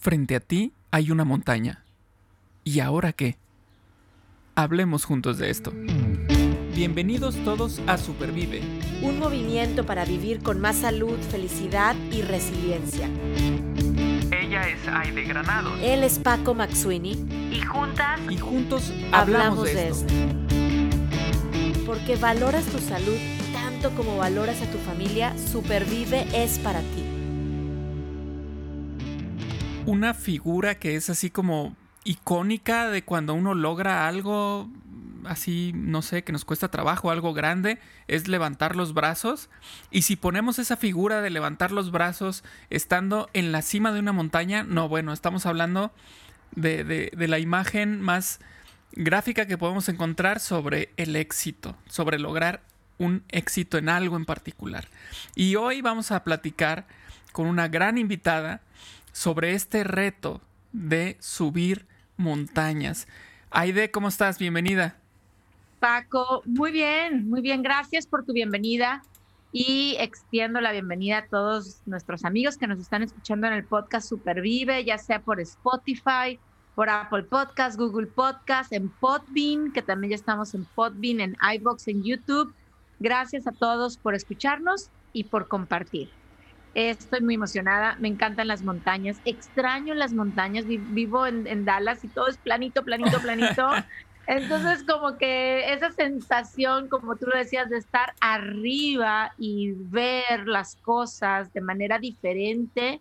Frente a ti hay una montaña. ¿Y ahora qué? Hablemos juntos de esto. Bienvenidos todos a Supervive. Un movimiento para vivir con más salud, felicidad y resiliencia. Ella es Aide Granados. Él es Paco Maxuini. Y juntas. Y juntos hablamos, de, esto. Porque valoras tu salud tanto como valoras a tu familia, Supervive es para ti. Una figura que es así como icónica de cuando uno logra algo así, no sé, que nos cuesta trabajo, algo grande, es levantar los brazos. Y si ponemos esa figura de levantar los brazos estando en la cima de una montaña, no, bueno, estamos hablando de, de, la imagen más gráfica que podemos encontrar sobre el éxito, sobre lograr un éxito en algo en particular. Y hoy vamos a platicar con una gran invitada sobre este reto de subir montañas. Aide, ¿cómo estás? Bienvenida. Paco, muy bien, muy bien, gracias por tu bienvenida y extiendo la bienvenida a todos nuestros amigos que nos están escuchando en el podcast Supervive, ya sea por Spotify, por Apple Podcast, Google Podcast, en Podbean, que también ya estamos en Podbean, en iBox, en YouTube. Gracias a todos por escucharnos y por compartir. Estoy muy emocionada, me encantan las montañas, extraño las montañas, vivo en, en Dallas y todo es planito, planito, planito. Entonces, como que esa sensación, como tú lo decías, de estar arriba y ver las cosas de manera diferente.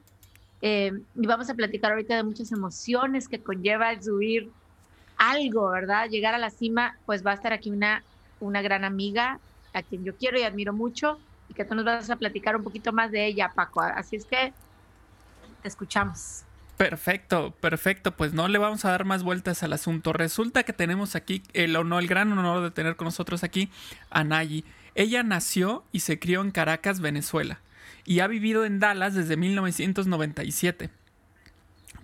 Eh, y vamos a platicar ahorita de muchas emociones que conlleva el subir algo, ¿verdad? Llegar a la cima, pues va a estar aquí una, una gran amiga a quien yo quiero y admiro mucho y que tú nos vas a platicar un poquito más de ella, Paco. Así es que te escuchamos. Perfecto, perfecto. Pues no le vamos a dar más vueltas al asunto. Resulta que tenemos aquí el el gran honor de tener con nosotros aquí a Nayi. Ella nació y se crió en Caracas, Venezuela, y ha vivido en Dallas desde 1997.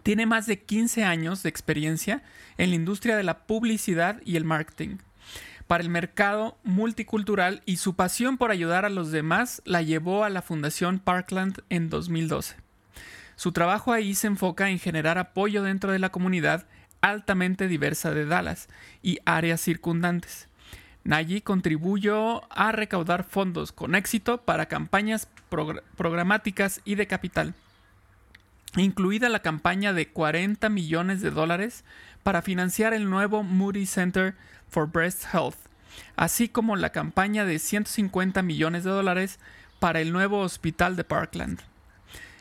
Tiene más de 15 años de experiencia en la industria de la publicidad y el marketing para el mercado multicultural y su pasión por ayudar a los demás la llevó a la Fundación Parkland en 2012. Su trabajo ahí se enfoca en generar apoyo dentro de la comunidad altamente diversa de Dallas y áreas circundantes. Nayi contribuyó a recaudar fondos con éxito para campañas programáticas y de capital, incluida la campaña de 40 millones de dólares para financiar el nuevo Moody Center for Breast Health, así como la campaña de 150 millones de dólares para el nuevo hospital de Parkland.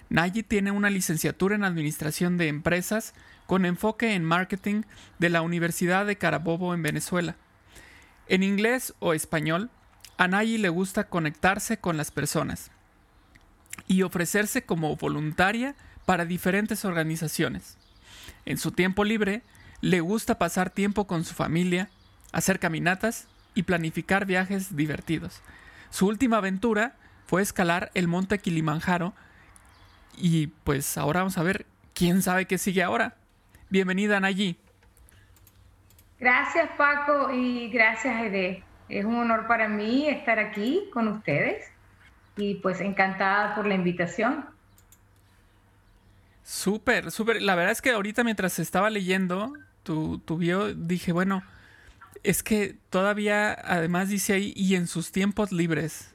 Nayi tiene una licenciatura en Administración de Empresas con enfoque en Marketing de la Universidad de Carabobo en Venezuela. En inglés o español, a Nayi le gusta conectarse con las personas y ofrecerse como voluntaria para diferentes organizaciones. En su tiempo libre, le gusta pasar tiempo con su familia, hacer caminatas y planificar viajes divertidos. Su última aventura fue escalar el monte Kilimanjaro y pues ahora vamos a ver quién sabe qué sigue ahora. Bienvenida, Nayi. Gracias, Paco, y gracias, Ede. Es un honor para mí estar aquí con ustedes y pues encantada por la invitación. Súper, súper. La verdad es que ahorita mientras estaba leyendo tu, tu bio, dije, bueno, es que todavía además dice ahí, y en sus tiempos libres.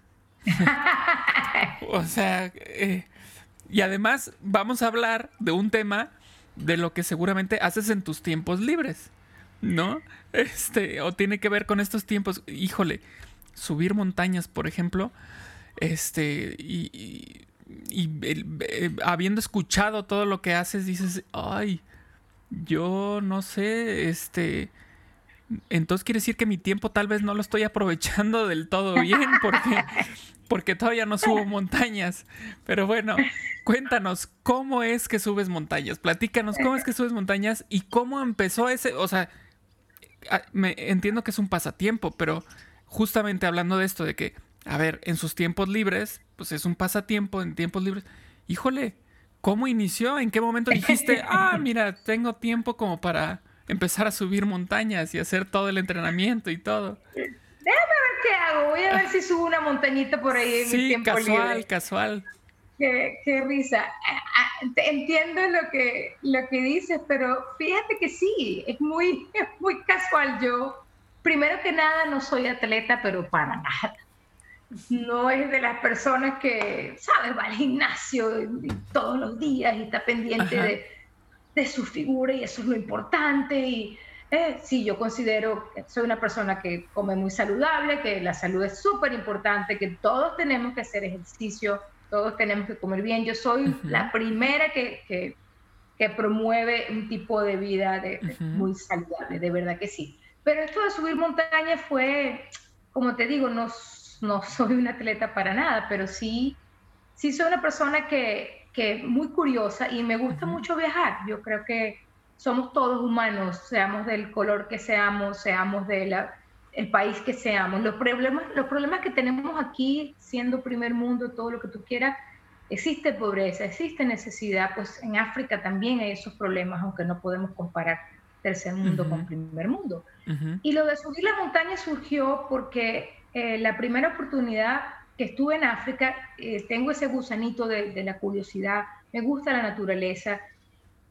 o sea, eh, y además vamos a hablar de un tema de lo que seguramente haces en tus tiempos libres, ¿no? Este, o tiene que ver con estos tiempos, híjole, subir montañas, por ejemplo, este, y, eh, habiendo escuchado todo lo que haces, dices, ay, yo no sé, este, entonces quiere decir que mi tiempo tal vez no lo estoy aprovechando del todo bien, porque porque todavía no subo montañas. Pero bueno, cuéntanos, ¿cómo es que subes montañas? Platícanos, ¿cómo es que subes montañas y cómo empezó ese, o sea, me entiendo que es un pasatiempo, pero justamente hablando de esto, de que, a ver, en sus tiempos libres, pues es un pasatiempo en tiempos libres. Híjole, ¿cómo inició? ¿En qué momento dijiste, ah, mira, tengo tiempo como para empezar a subir montañas y hacer todo el entrenamiento y todo? Déjame ver qué hago. Voy a ver si subo una montañita por ahí en sí, casual, casual. qué, risa. Entiendo lo que, lo que dices, pero fíjate que sí, es muy, muy casual. Yo, primero que nada, no soy atleta, pero para nada. No es de las personas que, ¿sabes? Va al gimnasio todos los días y está pendiente de, de, su figura y eso es lo importante. Y eh, sí, yo considero que soy una persona que come muy saludable, que la salud es súper importante, que todos tenemos que hacer ejercicio todos tenemos que comer bien. Yo soy la primera que, que, promueve un tipo de vida de, muy saludable, de verdad que sí. Pero esto de subir montaña fue, como te digo, no, no soy una atleta para nada, pero sí, sí soy una persona que, que muy curiosa y me gusta mucho viajar. Yo creo que somos todos humanos, seamos del color que seamos, seamos de la el país que seamos. Los problemas, los problemas que tenemos aquí, siendo primer mundo, todo lo que tú quieras, existe pobreza, existe necesidad, pues en África también hay esos problemas, aunque no podemos comparar tercer mundo con primer mundo. Y lo de subir la montaña surgió porque eh, la primera oportunidad que estuve en África, eh, tengo ese gusanito de, la curiosidad, me gusta la naturaleza,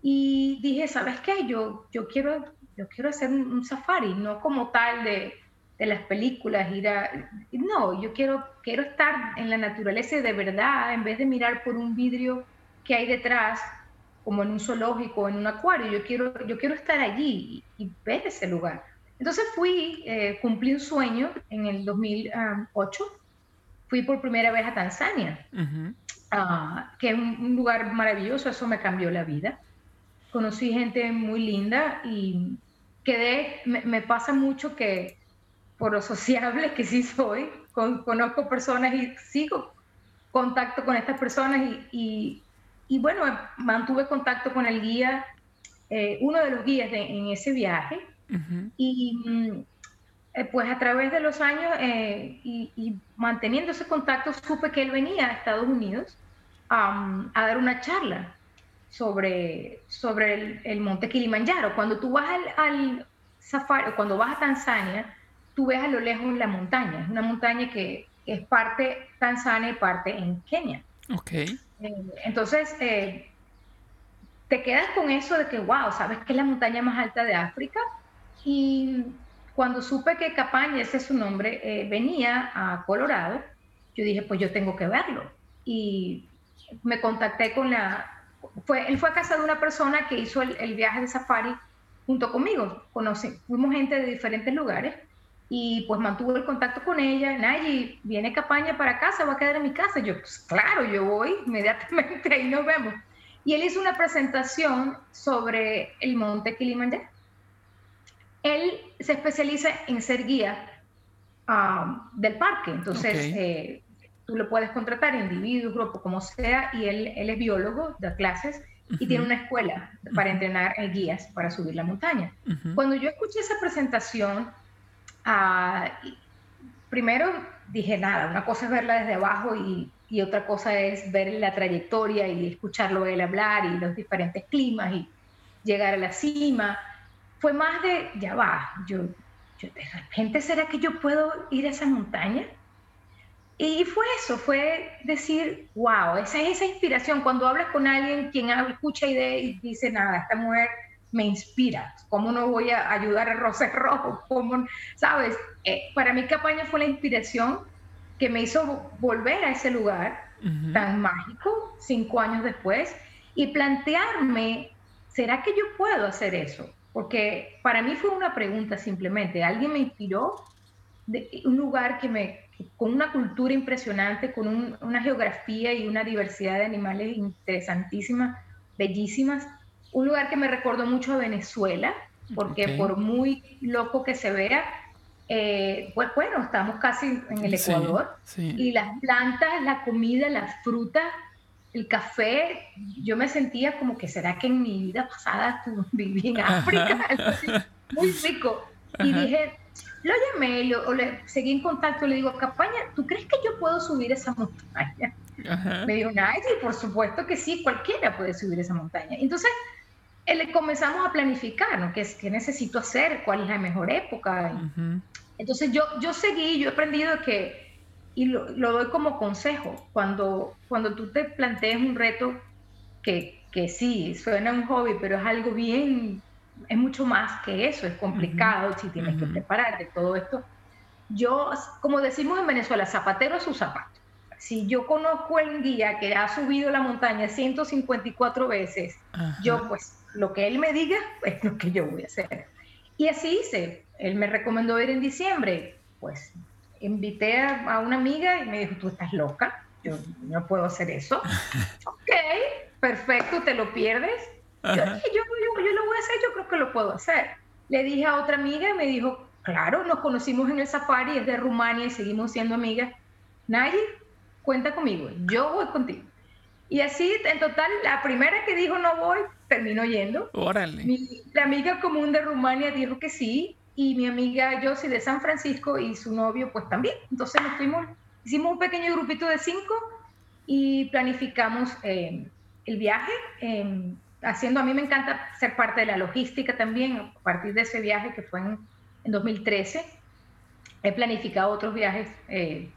y dije, ¿sabes qué? Yo, yo, quiero, yo quiero hacer un safari, no como tal de, las películas, ir. No, yo quiero, quiero estar en la naturaleza de verdad, en vez de mirar por un vidrio que hay detrás, como en un zoológico, en un acuario. Yo quiero, yo quiero estar allí y, ver ese lugar. Entonces fui, eh, cumplí un sueño en el 2008. Fui por primera vez a Tanzania, ah, que es un, lugar maravilloso, eso me cambió la vida. Conocí gente muy linda y quedé, me pasa mucho que por lo sociable que sí soy, conozco personas y sigo contacto con estas personas y, y, bueno, mantuve contacto con el guía, eh, uno de los guías en ese viaje y mm, eh, pues a través de los años eh, y, manteniendo ese contacto supe que él venía a Estados Unidos a dar una charla sobre, sobre el, monte Kilimanjaro. Cuando tú vas al, al safari, cuando vas a Tanzania, tú ves a lo lejos la montaña, es una montaña que es parte Tanzania y parte en Kenia. Ok. Eh, entonces, eh, te quedas con eso de que, wow, sabes que es la montaña más alta de África. Y cuando supe que Capaña, ese es su nombre, eh, venía a Colorado, yo dije, pues yo tengo que verlo. Y me contacté con la... Fue, él fue a casa de una persona que hizo el, viaje de safari junto conmigo. Conocí, fuimos gente de diferentes lugares y pues mantuvo el contacto con ella. Nayi, viene Capaña para casa, va a quedar en mi casa. Yo, pues claro, yo voy inmediatamente, ahí nos vemos. Y él hizo una presentación sobre el monte Kilimanjaro. Él se especializa en ser guía um, del parque, entonces eh, tú lo puedes contratar, individuo, grupo, como sea, y él, él es biólogo, da clases y tiene una escuela para entrenar guías para subir la montaña. Cuando yo escuché esa presentación, Ah, primero dije, nada, una cosa es verla desde abajo y, y, otra cosa es ver la trayectoria y escucharlo él hablar y los diferentes climas y llegar a la cima. Fue más de, ya va, yo, yo de repente, ¿será que yo puedo ir a esa montaña? Y fue eso, fue decir, wow, esa es esa inspiración. Cuando hablas con alguien quien escucha y dice, nada, esta mujer me inspira. ¿Cómo no voy a ayudar a Rosa Rojo? ¿Cómo, ¿Sabes? Eh, para mí Capaña fue la inspiración que me hizo volver a ese lugar tan mágico cinco años después y plantearme, ¿será que yo puedo hacer eso? Porque para mí fue una pregunta simplemente. Alguien me inspiró de un lugar que me, con una cultura impresionante, con una geografía y una diversidad de animales interesantísimas, bellísimas, un lugar que me recordó mucho a Venezuela, porque por muy loco que se vea, eh, pues bueno, estamos casi en el Ecuador, y las plantas, la comida, las frutas, el café, yo me sentía como que será que en mi vida pasada viví en África, muy rico. Y dije, lo llamé, o le seguí en contacto, le digo, Campaña, ¿tú crees que yo puedo subir esa montaña? Me dijo, ay, sí, por supuesto que sí, cualquiera puede subir esa montaña. Entonces, comenzamos a planificar, ¿no? ¿Qué, ¿Qué, necesito hacer? ¿Cuál es la mejor época? Entonces yo, yo seguí, yo he aprendido que y lo, doy como consejo. Cuando, cuando tú te plantees un reto que, que sí, suena un hobby, pero es algo bien, es mucho más que eso, es complicado, si tienes que prepararte, todo esto. Yo, como decimos en Venezuela, zapatero a su zapato. Si yo conozco el guía que ha subido la montaña 154 veces, yo pues lo que él me diga es lo que yo voy a hacer. Y así hice. Él me recomendó ir en diciembre. Pues invité a, una amiga y me dijo, tú estás loca, yo no puedo hacer eso. ok, perfecto, te lo pierdes. Yo, yo, yo, yo, lo voy a hacer, yo creo que lo puedo hacer. Le dije a otra amiga y me dijo, claro, nos conocimos en el safari, es de Rumania y seguimos siendo amigas. Nayi, cuenta conmigo, yo voy contigo. Y así, en total, la primera que dijo no voy, terminó yendo. Órale. la amiga común de Rumania dijo que sí, y mi amiga Josie de San Francisco y su novio, pues también. Entonces nos fuimos, hicimos un pequeño grupito de cinco y planificamos eh, el viaje. Eh, haciendo, a mí me encanta ser parte de la logística también, a partir de ese viaje que fue en, en 2013. He planificado otros viajes eh,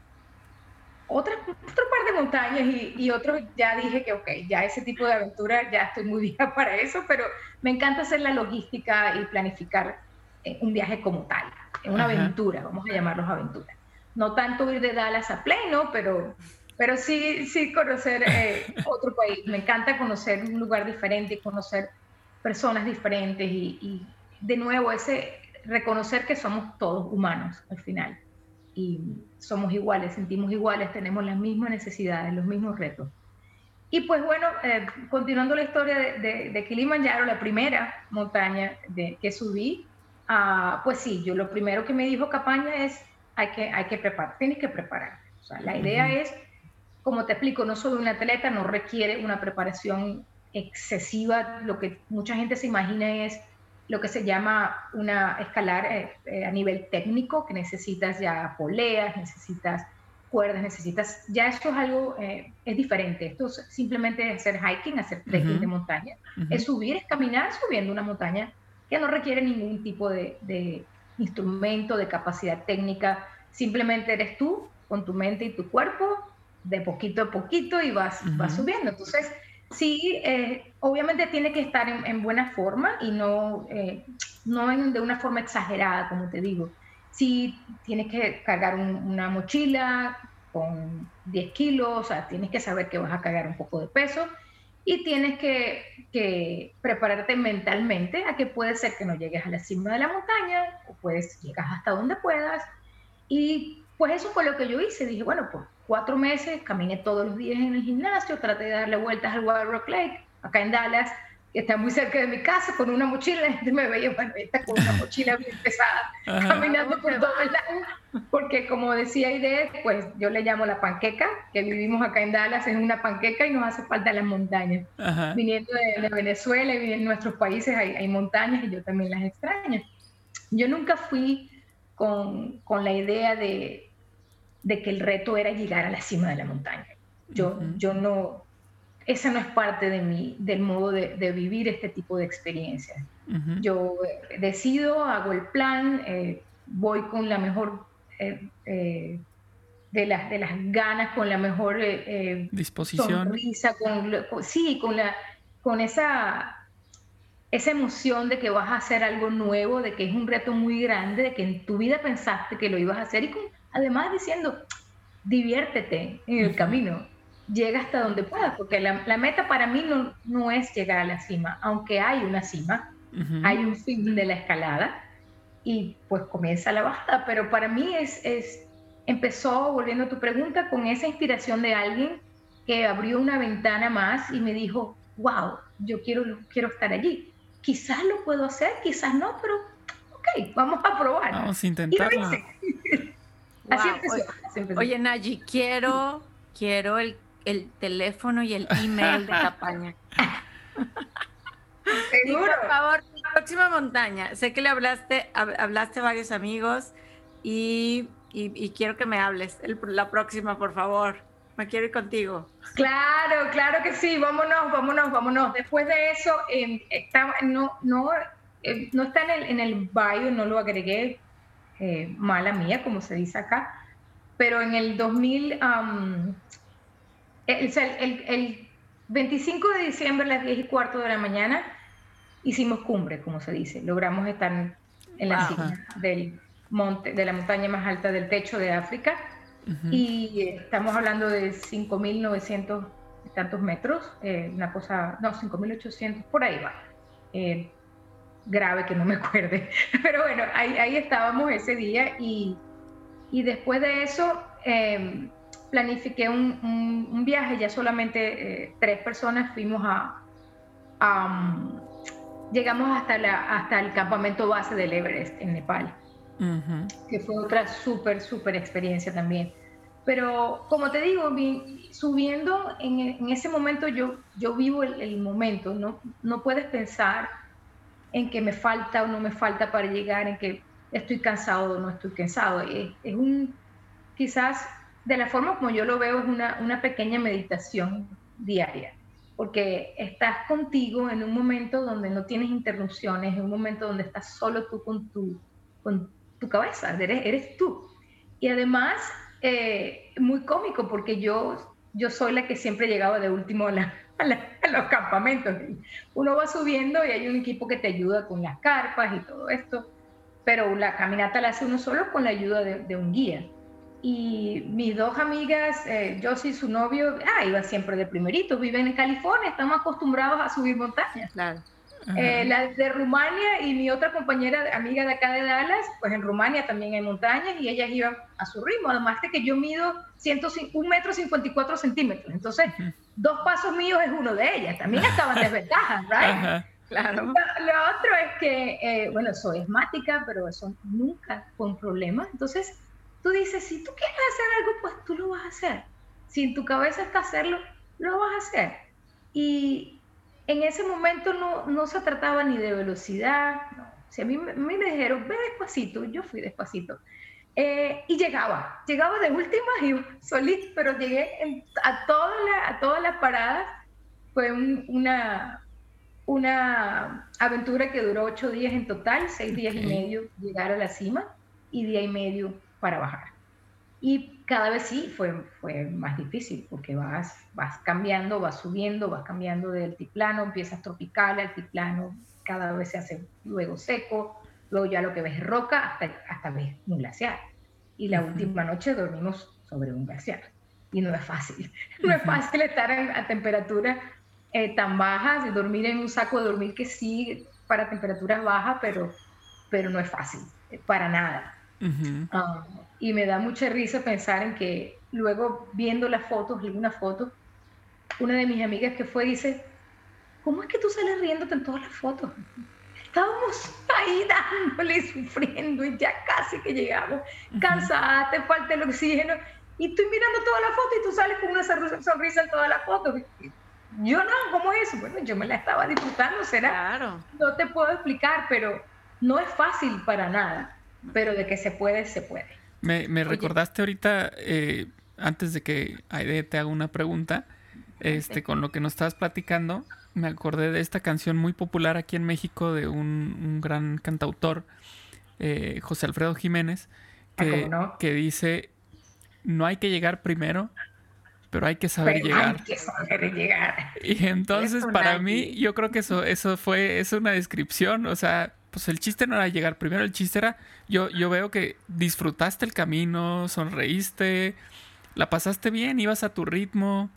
otra, otro par de montañas y, y otros ya dije que, ok, ya ese tipo de aventura ya estoy muy vieja para eso, pero me encanta hacer la logística y planificar un viaje como tal, una aventura, vamos a llamarlos aventuras. No tanto ir de Dallas a Plano, pero, pero sí, sí conocer eh, otro país. Me encanta conocer un lugar diferente, conocer personas diferentes y, y de nuevo ese reconocer que somos todos humanos al final y somos iguales, sentimos iguales, tenemos las mismas necesidades, los mismos retos. Y pues bueno, eh, continuando la historia de, de, Kilimanjaro, la primera montaña de, que subí, uh, pues sí, yo lo primero que me dijo Capaña es, hay que, hay que preparar, tienes que preparar. O sea, la idea es, como te explico, no soy un atleta, no requiere una preparación excesiva, lo que mucha gente se imagina es lo que se llama una escalar eh, eh, a nivel técnico, que necesitas ya poleas, necesitas cuerdas, necesitas, ya esto es algo, eh, es diferente, esto es simplemente hacer hiking, hacer trekking de montaña, es subir, es caminar subiendo una montaña que no requiere ningún tipo de, de, instrumento, de capacidad técnica, simplemente eres tú con tu mente y tu cuerpo, de poquito a poquito y vas, vas subiendo. Entonces, sí, eh, obviamente tiene que estar en, buena forma y no, eh, no de una forma exagerada, como te digo. Sí, tienes que cargar una mochila con 10 kilos, o sea, tienes que saber que vas a cargar un poco de peso y tienes que, prepararte mentalmente a que puede ser que no llegues a la cima de la montaña o puedes llegar hasta donde puedas. Y pues eso fue lo que yo hice. Dije, bueno, pues cuatro meses, caminé todos los días en el gimnasio, traté de darle vueltas al Wild Rock Lake, acá en Dallas, que está muy cerca de mi casa, con una mochila, la gente me veía, bueno, con una mochila bien pesada, caminando por todo el lado, porque como decía Aide, pues yo le llamo la panqueca, que vivimos acá en Dallas, es una panqueca y nos hace falta las montañas. Viniendo de, Venezuela y en nuestros países hay, hay, montañas y yo también las extraño. Yo nunca fui con, con la idea de, de que el reto era llegar a la cima de la montaña. Yo, yo no, esa no es parte de mí, del modo de, vivir este tipo de experiencias. Yo eh, decido, hago el plan, eh, voy con la mejor eh, de, las, de las ganas, con la mejor disposición. Sonrisa, con, sí, con, la, con esa, esa emoción de que vas a hacer algo nuevo, de que es un reto muy grande, de que en tu vida pensaste que lo ibas a hacer y con además diciendo, diviértete en el camino, llega hasta donde puedas, porque la, meta para mí no, no, es llegar a la cima, aunque hay una cima, hay un fin de la escalada y pues comienza la bajada, pero para mí es, es, empezó, volviendo a tu pregunta, con esa inspiración de alguien que abrió una ventana más y me dijo, wow, yo quiero, quiero estar allí. Quizás lo puedo hacer, quizás no, pero ok, vamos a probar. Vamos a intentarlo. Así, empezó, Oye, Nayi, quiero, quiero el, el, teléfono y el email de Capaña. Seguro. por favor, próxima montaña. Sé que le hablaste, hablaste a varios amigos y, y, quiero que me hables la próxima, por favor. Me quiero ir contigo. Claro, claro que sí. Vámonos, vámonos, vámonos. Después de eso, eh, no, no, eh, no está en el, en el bio, no lo agregué, eh, mala mía, como se dice acá, pero en el 2000, el, 25 de diciembre a las 10 y cuarto de la mañana hicimos cumbre, como se dice. Logramos estar en la cima del monte, de la montaña más alta del techo de África. Y estamos hablando de 5.900 tantos metros, eh, una cosa, no, 5.800, por ahí va. Eh, grave que no me acuerde. Pero bueno, ahí, ahí estábamos ese día y, y después de eso em, planifiqué un, un, viaje, ya solamente eh, tres personas fuimos a... llegamos hasta, la, hasta el campamento base del Everest en Nepal, que fue otra súper, súper experiencia también. Pero como te digo, subiendo en, en, ese momento yo, yo vivo el, el momento, ¿no? no puedes pensar en que me falta o no me falta para llegar, en que estoy cansado o no estoy cansado. Es, es un, quizás de la forma como yo lo veo, es una, una pequeña meditación diaria, porque estás contigo en un momento donde no tienes interrupciones, en un momento donde estás solo tú con tu, con tu cabeza, eres, eres tú. Y además, eh, muy cómico, porque yo, yo soy la que siempre llegaba de último a la, a, los campamentos. Uno va subiendo y hay un equipo que te ayuda con las carpas y todo esto, pero la caminata la hace uno solo con la ayuda de, un guía. Y mis dos amigas, eh, Josie y su novio, ah, iba siempre de primerito, viven en California, estamos acostumbrados a subir montañas. Claro. Eh, la de Rumania y mi otra compañera, amiga de acá de Dallas, pues en Rumania también hay montañas y ellas iban a su ritmo, además de que yo mido 1, metro 54 centímetros, entonces dos pasos míos es uno de ellas, también estaban desventajas, ¿right? Claro. Lo, otro es que, eh, bueno, soy asmática, pero eso nunca fue un problema, entonces tú dices, si tú quieres hacer algo, pues tú lo vas a hacer, si en tu cabeza está hacerlo, lo vas a hacer. Y, en ese momento no, no se trataba ni de velocidad, Si a mí, me dijeron, ve despacito, yo fui despacito. Eh, y llegaba, llegaba de última y solito, pero llegué a, todas a todas las paradas. Fue una, una aventura que duró ocho días en total, seis días y medio llegar a la cima y día y medio para bajar. Y cada vez sí fue, fue más difícil porque vas, vas cambiando, vas subiendo, vas cambiando de altiplano, empiezas tropical, altiplano, cada vez se hace luego seco, luego ya lo que ves es roca hasta, hasta ves un glaciar. Y la última noche dormimos sobre un glaciar. Y no es fácil, no es fácil estar a temperaturas eh, tan bajas y dormir en un saco de dormir que sí para temperaturas bajas, pero, pero no es fácil, eh, para nada y me da mucha risa pensar en que luego viendo las fotos, algunas fotos, una de mis amigas que fue dice, ¿cómo es que tú sales riéndote en todas las fotos? Estábamos ahí dándole, sufriendo y ya casi que llegamos, cansada, te falta el oxígeno, y estoy mirando toda la foto y tú sales con una sonrisa en todas las fotos. Yo no, ¿cómo es eso? Bueno, yo me la estaba disfrutando, será. Claro. No te puedo explicar, pero no es fácil para nada, pero de que se puede, se puede. Me, recordaste ahorita, eh, antes de que Aide te haga una pregunta, este, con lo que nos estabas platicando, me acordé de esta canción muy popular aquí en México de un, gran cantautor, eh, José Alfredo Jiménez, ah, que, dice, no hay que llegar primero, pero hay que saber llegar. Hay que saber llegar. Y entonces para mí, yo creo que eso, eso fue, es una descripción, o sea, pues el chiste no era llegar primero, el chiste era, yo, yo veo que disfrutaste el camino, sonreíste, la pasaste bien, ibas a tu ritmo,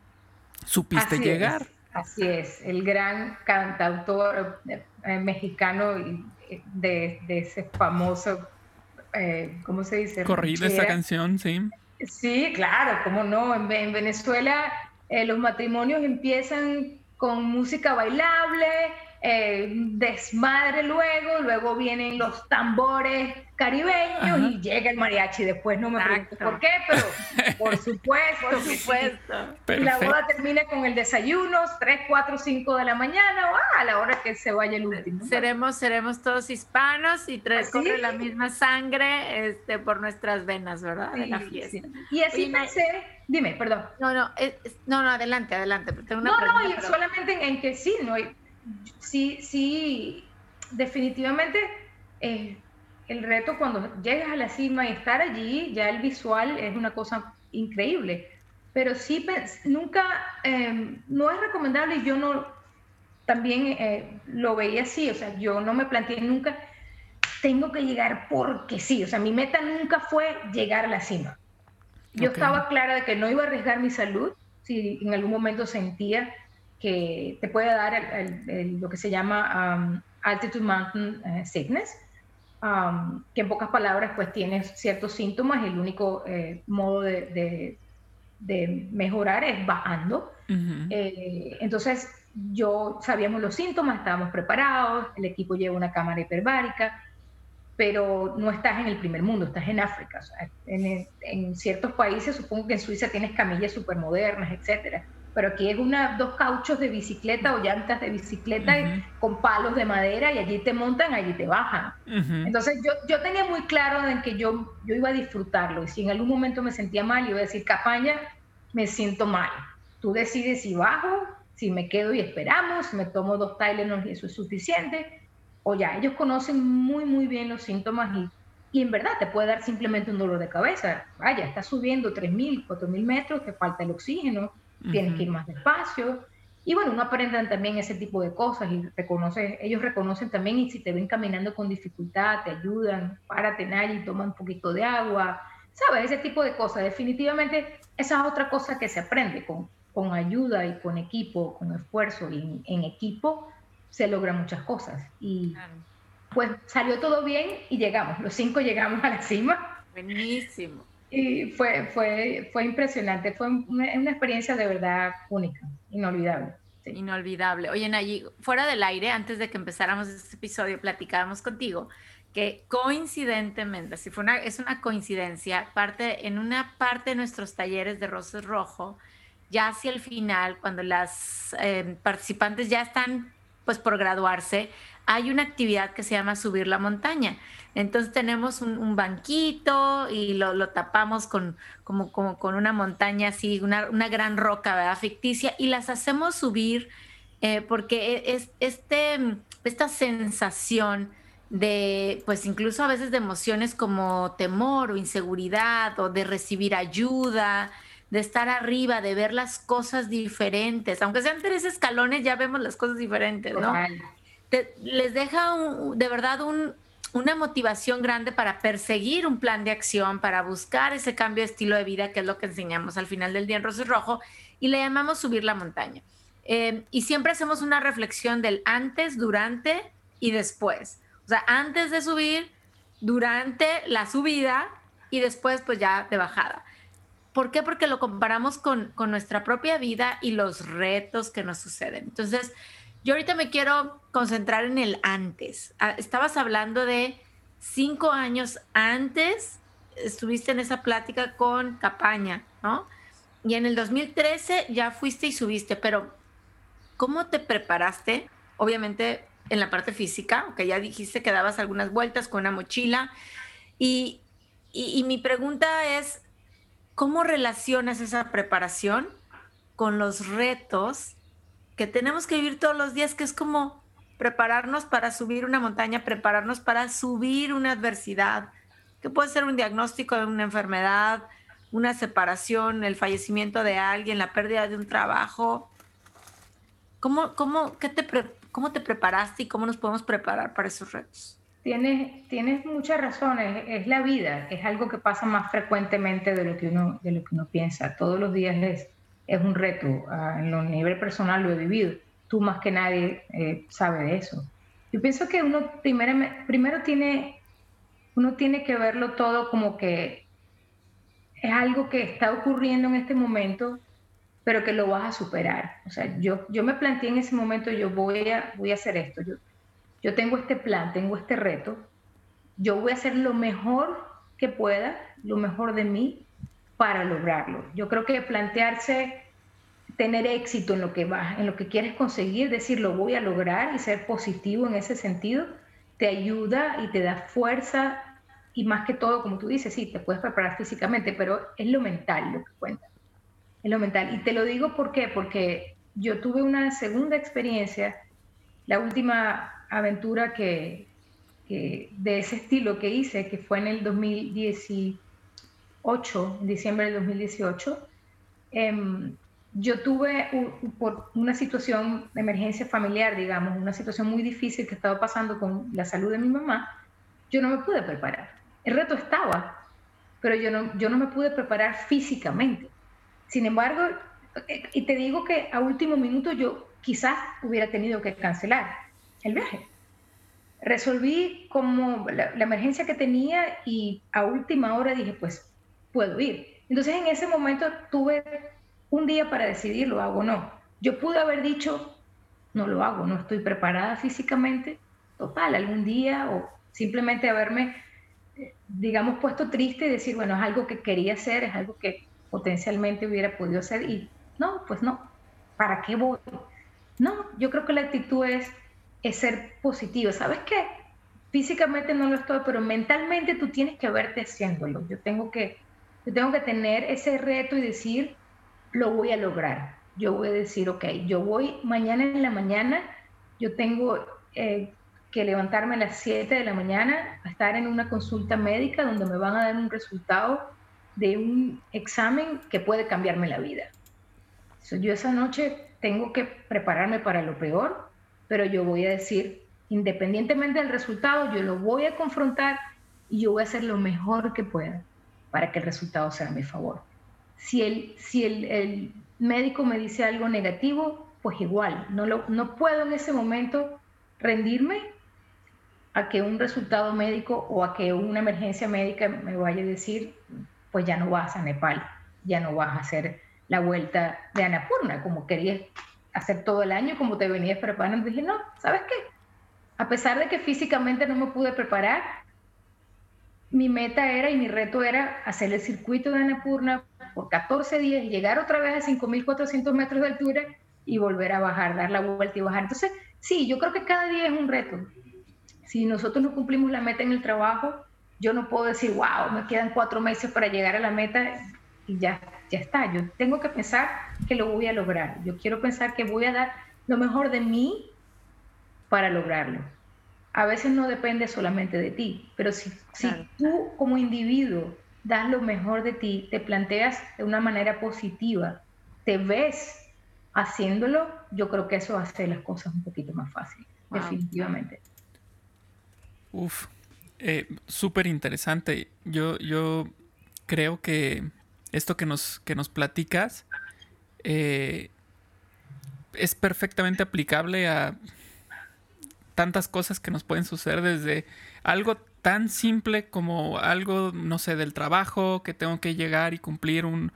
supiste llegar. así es, el gran cantautor eh, mexicano de, ese famoso, eh, ¿cómo se dice? Corrido esa canción, sí. Sí, claro, cómo no. En, Venezuela eh, los matrimonios empiezan con música bailable, eh, desmadre luego, luego vienen los tambores caribeños y llega el mariachi después, no me pregunto por qué, pero por supuesto, por supuesto. Y la boda termina con el desayuno, 3, 4, 5 de la mañana, o a la hora que se vaya el último. Seremos, seremos todos hispanos y tres corre la misma sangre este, por nuestras venas, ¿verdad? de la fiesta. Y así pensé, dime, perdón. No, no, no, no, adelante, adelante. Tengo una no, no, solamente en, que sí, no hay sí, sí, definitivamente eh, el reto cuando llegas a la cima y estar allí, ya el visual es una cosa increíble. Pero sí, nunca, em, no es recomendable y yo no, también eh, lo veía así, o sea, yo no me planteé nunca, tengo que llegar porque sí, o sea, mi meta nunca fue llegar a la cima. Yo estaba clara de que no iba a arriesgar mi salud si en algún momento sentía que te puede dar lo que se llama um, altitude mountain eh, sickness, um, que en pocas palabras pues tienes ciertos síntomas y el único eh, modo de, de, mejorar es bajando. Eh, entonces yo sabíamos los síntomas, estábamos preparados, el equipo lleva una cámara hiperbárica, pero no estás en el primer mundo, estás en África. en, en, ciertos países, supongo que en Suiza tienes camillas súper modernas, etcétera pero aquí es una, dos cauchos de bicicleta o llantas de bicicleta con palos de madera y allí te montan, allí te bajan. Entonces yo, yo tenía muy claro en que yo, yo iba a disfrutarlo y si en algún momento me sentía mal, iba a decir, Capaña, me siento mal. Tú decides si bajo, si me quedo y esperamos, si me tomo dos Tylenol y eso es suficiente, o ya, ellos conocen muy, muy bien los síntomas y, y en verdad te puede dar simplemente un dolor de cabeza. Vaya, estás subiendo 3.000, 4.000 metros, te falta el oxígeno, tienes que ir más despacio. Y bueno, uno aprende también ese tipo de cosas y reconoce, ellos reconocen también y si te ven caminando con dificultad, te ayudan, párate, y toma un poquito de agua, ¿sabes? Ese tipo de cosas. Definitivamente esa es otra cosa que se aprende con, con ayuda y con equipo, con esfuerzo y en, equipo se logran muchas cosas. Y pues salió todo bien y llegamos, los cinco llegamos a la cima. Buenísimo. Y fue, fue, fue impresionante, fue una, experiencia de verdad única, inolvidable. Inolvidable. Oye, Nayi, fuera del aire, antes de que empezáramos este episodio, platicábamos contigo que coincidentemente, si fue una, es una coincidencia, parte, en una parte de nuestros talleres de Rosas Rojo, ya hacia el final, cuando las eh, participantes ya están pues por graduarse, hay una actividad que se llama subir la montaña. Entonces tenemos un, banquito y lo, tapamos con, como, como, con una montaña así, una, una, gran roca, ¿verdad? Ficticia, y las hacemos subir eh, porque e, es este, esta sensación de, pues incluso a veces de emociones como temor o inseguridad o de recibir ayuda, de estar arriba, de ver las cosas diferentes. Aunque sean tres escalones, ya vemos las cosas diferentes, ¿no? les deja de verdad una motivación grande para perseguir un plan de acción, para buscar ese cambio de estilo de vida, que es lo que enseñamos al final del día en Rosas Rojo, y le llamamos subir la montaña. Eh, y siempre hacemos una reflexión del antes, durante y después. O sea, antes de subir, durante la subida y después pues ya de bajada. ¿Por qué? Porque lo comparamos con, con nuestra propia vida y los retos que nos suceden. Entonces, yo ahorita me quiero concentrar en el antes. Ah, estabas hablando de cinco años antes, estuviste en esa plática con Capaña, ¿no? Y en el 2013 ya fuiste y subiste, pero ¿cómo te preparaste? Obviamente en la parte física, que ya dijiste que dabas algunas vueltas con una mochila. Y, y mi pregunta es, ¿cómo relacionas esa preparación con los retos que tenemos que vivir todos los días, que es como prepararnos para subir una montaña, prepararnos para subir una adversidad, que puede ser un diagnóstico de una enfermedad, una separación, el fallecimiento de alguien, la pérdida de un trabajo. ¿Cómo, cómo, qué te, cómo te preparaste y cómo nos podemos preparar para esos retos? Tienes, tienes muchas razones, es la vida, es algo que pasa más frecuentemente de lo que uno, de lo que uno piensa. Todos los días es es un reto. Ah, en lo nivel personal lo he vivido. Tú más que nadie eh, sabe de eso. Yo pienso que uno primero, primero tiene, uno tiene que verlo todo como que es algo que está ocurriendo en este momento, pero que lo vas a superar. O sea, yo, yo me planteé en ese momento, yo voy a, voy a hacer esto. Yo, yo tengo este plan, tengo este reto. Yo voy a hacer lo mejor que pueda, lo mejor de mí para lograrlo. Yo creo que plantearse tener éxito en lo que vas, en lo que quieres conseguir, decir lo voy a lograr y ser positivo en ese sentido, te ayuda y te da fuerza y más que todo, como tú dices, sí, te puedes preparar físicamente, pero es lo mental lo que cuenta. Es lo mental. Y te lo digo ¿por porque yo tuve una segunda experiencia, la última aventura que, de ese estilo que hice, que fue en el 2018, en diciembre del 2018, em, yo tuve por una situación de emergencia familiar, digamos, una situación muy difícil que estaba pasando con la salud de mi mamá, yo no me pude preparar. El reto estaba, pero yo no, yo no me pude preparar físicamente. Sin embargo, y te digo que a último minuto yo quizás hubiera tenido que cancelar el viaje. Resolví como la, emergencia que tenía y a última hora dije, pues puedo ir. Entonces en ese momento tuve un día para decidir, lo hago o no. Yo pude haber dicho, no lo hago, no estoy preparada físicamente, total, algún día, o simplemente haberme, digamos, puesto triste y decir, bueno, es algo que quería hacer, es algo que potencialmente hubiera podido hacer y no, pues no, ¿para qué voy? No, yo creo que la actitud es, es ser positivo. ¿Sabes qué? Físicamente no lo estoy, pero mentalmente tú tienes que verte haciéndolo. Yo tengo que, yo tengo que tener ese reto y decir, lo voy a lograr. Yo voy a decir, ok, yo voy mañana en la mañana, yo tengo eh, que levantarme a las 7 de la mañana, a estar en una consulta médica donde me van a dar un resultado de un examen que puede cambiarme la vida. yo esa noche tengo que prepararme para lo peor, pero yo voy a decir, independientemente del resultado, yo lo voy a confrontar y yo voy a hacer lo mejor que pueda para que el resultado sea a mi favor. Si el, si el, médico me dice algo negativo, pues igual, no, lo, no puedo en ese momento rendirme a que un resultado médico o a que una emergencia médica me vaya a decir, pues ya no vas a Nepal, ya no vas a hacer la vuelta de Anapurna, como querías hacer todo el año, como te venías preparando. Dije, no, ¿sabes qué? A pesar de que físicamente no me pude preparar, mi meta era y mi reto era hacer el circuito de Anapurna por 14 días llegar otra vez a 5.400 metros de altura y volver a bajar, dar la vuelta y bajar. Entonces, sí, yo creo que cada día es un reto. Si nosotros no cumplimos la meta en el trabajo, yo no puedo decir, wow, me quedan cuatro meses para llegar a la meta y ya ya está. Yo tengo que pensar que lo voy a lograr. Yo quiero pensar que voy a dar lo mejor de mí para lograrlo. A veces no depende solamente de ti, pero si, si tú como individuo das lo mejor de ti, te planteas de una manera positiva, te ves haciéndolo, yo creo que eso hace las cosas un poquito más fáciles, definitivamente. Uf, eh, súper interesante. Yo, yo creo que esto que nos, que nos platicas eh, es perfectamente aplicable a tantas cosas que nos pueden suceder desde algo tan simple como algo, no sé, del trabajo, que tengo que llegar y cumplir un,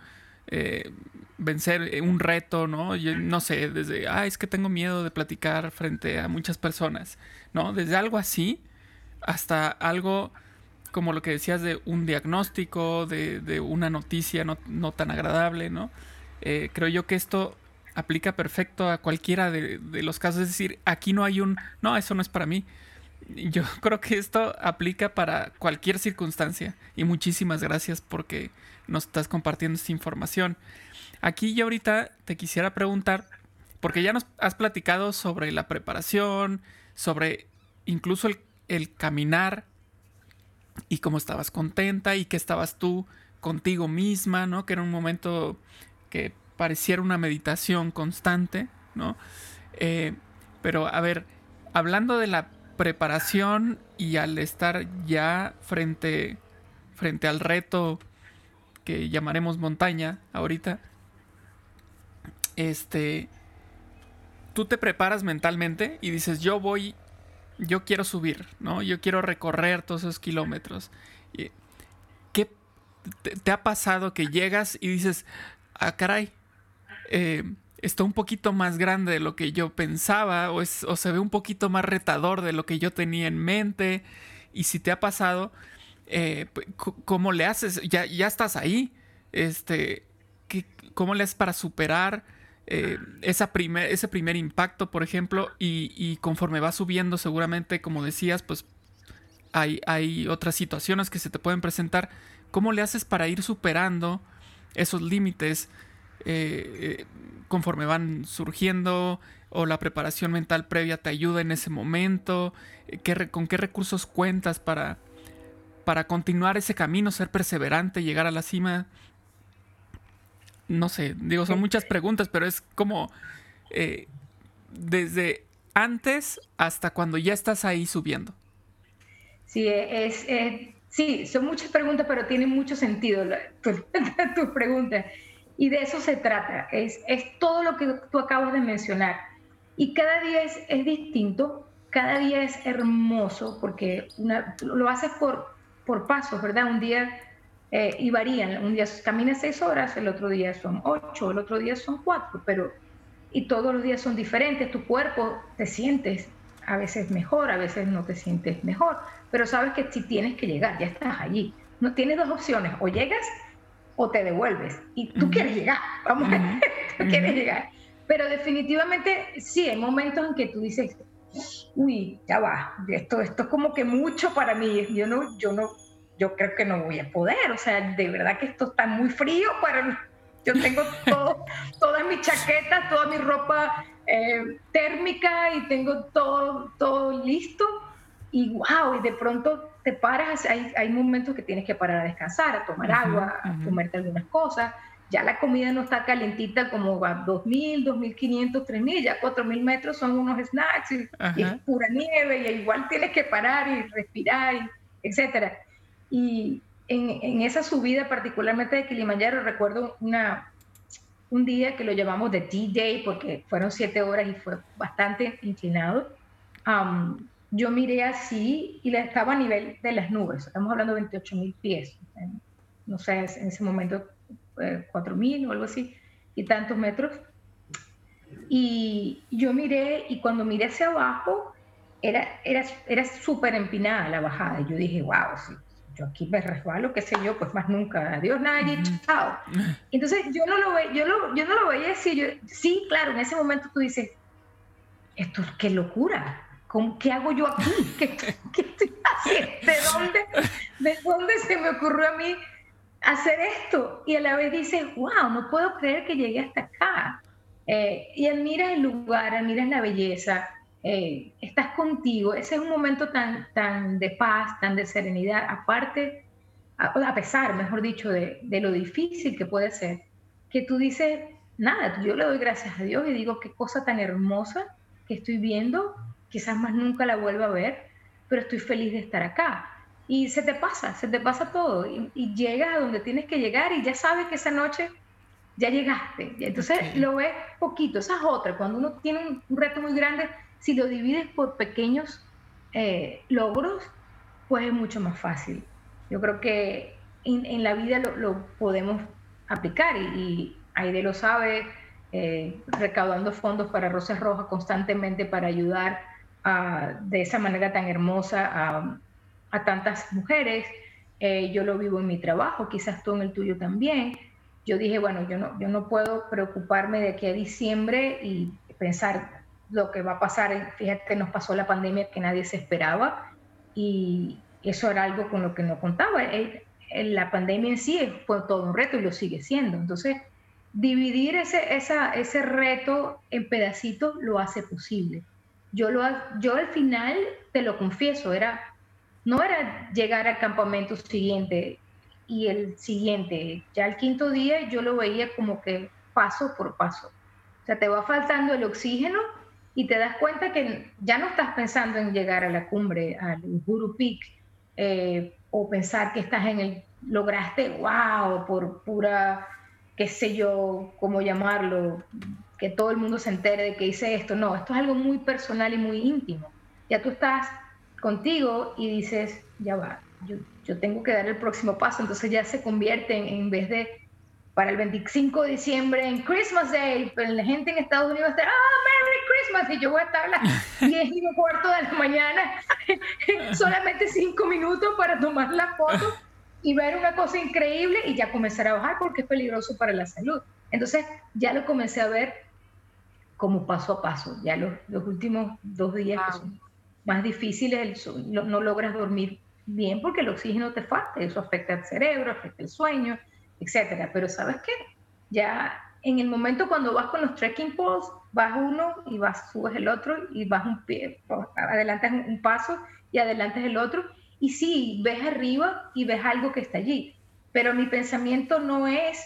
eh, vencer un reto, ¿no? no sé, desde, ah, es que tengo miedo de platicar frente a muchas personas, ¿no? Desde algo así hasta algo como lo que decías de un diagnóstico, de, una noticia no, tan agradable, ¿no? Eh, creo yo que esto aplica perfecto a cualquiera de, los casos. Es decir, aquí no hay un, no, eso no es para mí. Yo creo que esto aplica para cualquier circunstancia. Y muchísimas gracias porque nos estás compartiendo esta información. Aquí yo ahorita te quisiera preguntar, porque ya nos has platicado sobre la preparación, sobre incluso el, el caminar y cómo estabas contenta y que estabas tú contigo misma, ¿no? Que era un momento que pareciera una meditación constante, ¿no? Eh, pero a ver, hablando de la preparación y al estar ya frente, frente al reto que llamaremos montaña ahorita, este, tú te preparas mentalmente y dices, yo voy yo quiero subir, ¿no? Yo quiero recorrer todos esos kilómetros. ¿Qué te, ha pasado que llegas y dices, ah, caray, eh, está un poquito más grande de lo que yo pensaba o, se ve un poquito más retador de lo que yo tenía en mente? Y si te ha pasado, eh, ¿cómo le haces? Ya, ya estás ahí. Este, ¿Cómo le haces para superar? Eh, esa primer, ese primer impacto, por ejemplo, y, conforme va subiendo, seguramente, como decías, pues hay, hay otras situaciones que se te pueden presentar. ¿Cómo le haces para ir superando esos límites eh, conforme van surgiendo o la preparación mental previa te ayuda en ese momento? ¿Qué, ¿Con qué recursos cuentas para, para continuar ese camino, ser perseverante, llegar a la cima? No sé, digo, son muchas preguntas, pero es como eh, desde antes hasta cuando ya estás ahí subiendo. Sí, es, sí, son muchas preguntas, pero tiene mucho sentido tu, tu pregunta. Y de eso se trata, es, es todo lo que tú acabas de mencionar. Y cada día es, es distinto, cada día es hermoso, porque lo haces por, por pasos, ¿verdad? Un día eh, y varían. Un día caminas seis horas, el otro día son ocho, el otro día son cuatro, pero y todos los días son diferentes. Tu cuerpo te sientes a veces mejor, a veces no te sientes mejor, pero sabes que si tienes que llegar, ya estás allí. No tienes dos opciones, o llegas o te devuelves. Y tú quieres llegar, vamos, a tú quieres llegar. Pero definitivamente sí, hay momentos en que tú dices, uy, ya va, esto, esto es como que mucho para mí, yo no, yo no, yo creo que no voy a poder, o sea, de verdad que esto está muy frío para yo tengo todo, todas mis chaquetas, toda mi ropa eh, térmica y tengo todo, todo listo. Y wow, y de pronto te paras, hay, hay momentos que tienes que parar a descansar, a tomar agua, a comerte algunas cosas, ya la comida no está calentita como a 2.000, 2.500, 3.000, ya 4.000 metros son unos snacks y, es pura nieve y igual tienes que parar y respirar, y, etcétera. Y en, en, esa subida particularmente de Kilimanjaro recuerdo una, un día que lo llamamos de D-Day porque fueron siete horas y fue bastante inclinado. Yo miré así y estaba a nivel de las nubes, estamos hablando de 28.000 pies, no sé, en ese momento 4.000 o algo así, y tantos metros. Y yo miré, y cuando miré hacia abajo, era, era, era súper empinada la bajada. Y yo dije, wow, si yo aquí me resbalo, qué sé yo, pues más nunca. Adiós, nadie, chao. Entonces yo no lo, ve, yo, lo, yo no lo veía así. Yo, sí, claro, en ese momento tú dices, esto es qué locura. ¿Qué hago yo aquí? ¿Qué, qué estoy haciendo? ¿De dónde, ¿De dónde se me ocurrió a mí hacer esto y a la vez dices, wow, no puedo creer que llegué hasta acá. Eh, y admiras el lugar, admiras la belleza, eh, estás contigo. Ese es un momento tan, tan de paz, tan de serenidad, aparte, a, pesar, mejor dicho, de, de, lo difícil que puede ser, que tú dices, nada, yo le doy gracias a Dios y digo, qué cosa tan hermosa que estoy viendo, quizás más nunca la vuelva a ver, pero estoy feliz de estar acá. Y se te pasa, se te pasa todo. Y, llegas a donde tienes que llegar y ya sabes que esa noche ya llegaste. Y entonces lo ves poquito, esa es otra, cuando uno tiene un reto muy grande, si lo divides por pequeños eh, logros, pues es mucho más fácil. Yo creo que en, la vida lo, podemos aplicar y, y, Aide lo sabe, eh, recaudando fondos para Rosas Rojas constantemente para ayudar de esa manera tan hermosa a tantas mujeres. Eh, yo lo vivo en mi trabajo, quizás tú en el tuyo también. Yo dije, bueno, yo no, yo no puedo preocuparme de aquí a diciembre y pensar lo que va a pasar. Fíjate, nos pasó la pandemia que nadie se esperaba y eso era algo con lo que no contaba. la pandemia en sí fue todo un reto y lo sigue siendo. Entonces, dividir ese, esa, ese reto en pedacitos lo hace posible. Yo, lo, yo al final, te lo confieso, era no era llegar al campamento siguiente y el siguiente. Ya el quinto día yo lo veía como que paso por paso. O sea, te va faltando el oxígeno y te das cuenta que ya no estás pensando en llegar a la cumbre, al Guru Peak, eh, o pensar que estás en el, lograste, wow, por pura, qué sé yo, cómo llamarlo, que todo el mundo se entere de que hice esto. No, esto es algo muy personal y muy íntimo. Ya tú estás contigo y dices, ya va, yo, yo, tengo que dar el próximo paso, entonces ya se convierte en, en vez de para el 25 de diciembre en Christmas Day, pero la gente en Estados Unidos está, ah, Merry Christmas, y yo voy a estar a las 10 y un cuarto de la mañana, solamente 5 minutos para tomar la foto y ver una cosa increíble y ya comenzar a bajar porque es peligroso para la salud. Entonces ya lo comencé a ver como paso a paso, ya los, los últimos dos días más difíciles, no, no logras dormir bien porque el oxígeno te falta, eso afecta al cerebro, afecta el sueño, etcétera. Pero ¿sabes qué? Ya en el momento cuando vas con los trekking poles, vas uno y vas, subes el otro y vas un pie, adelantas un paso y adelantas el otro. Y sí, ves arriba y ves algo que está allí. Pero mi pensamiento no es,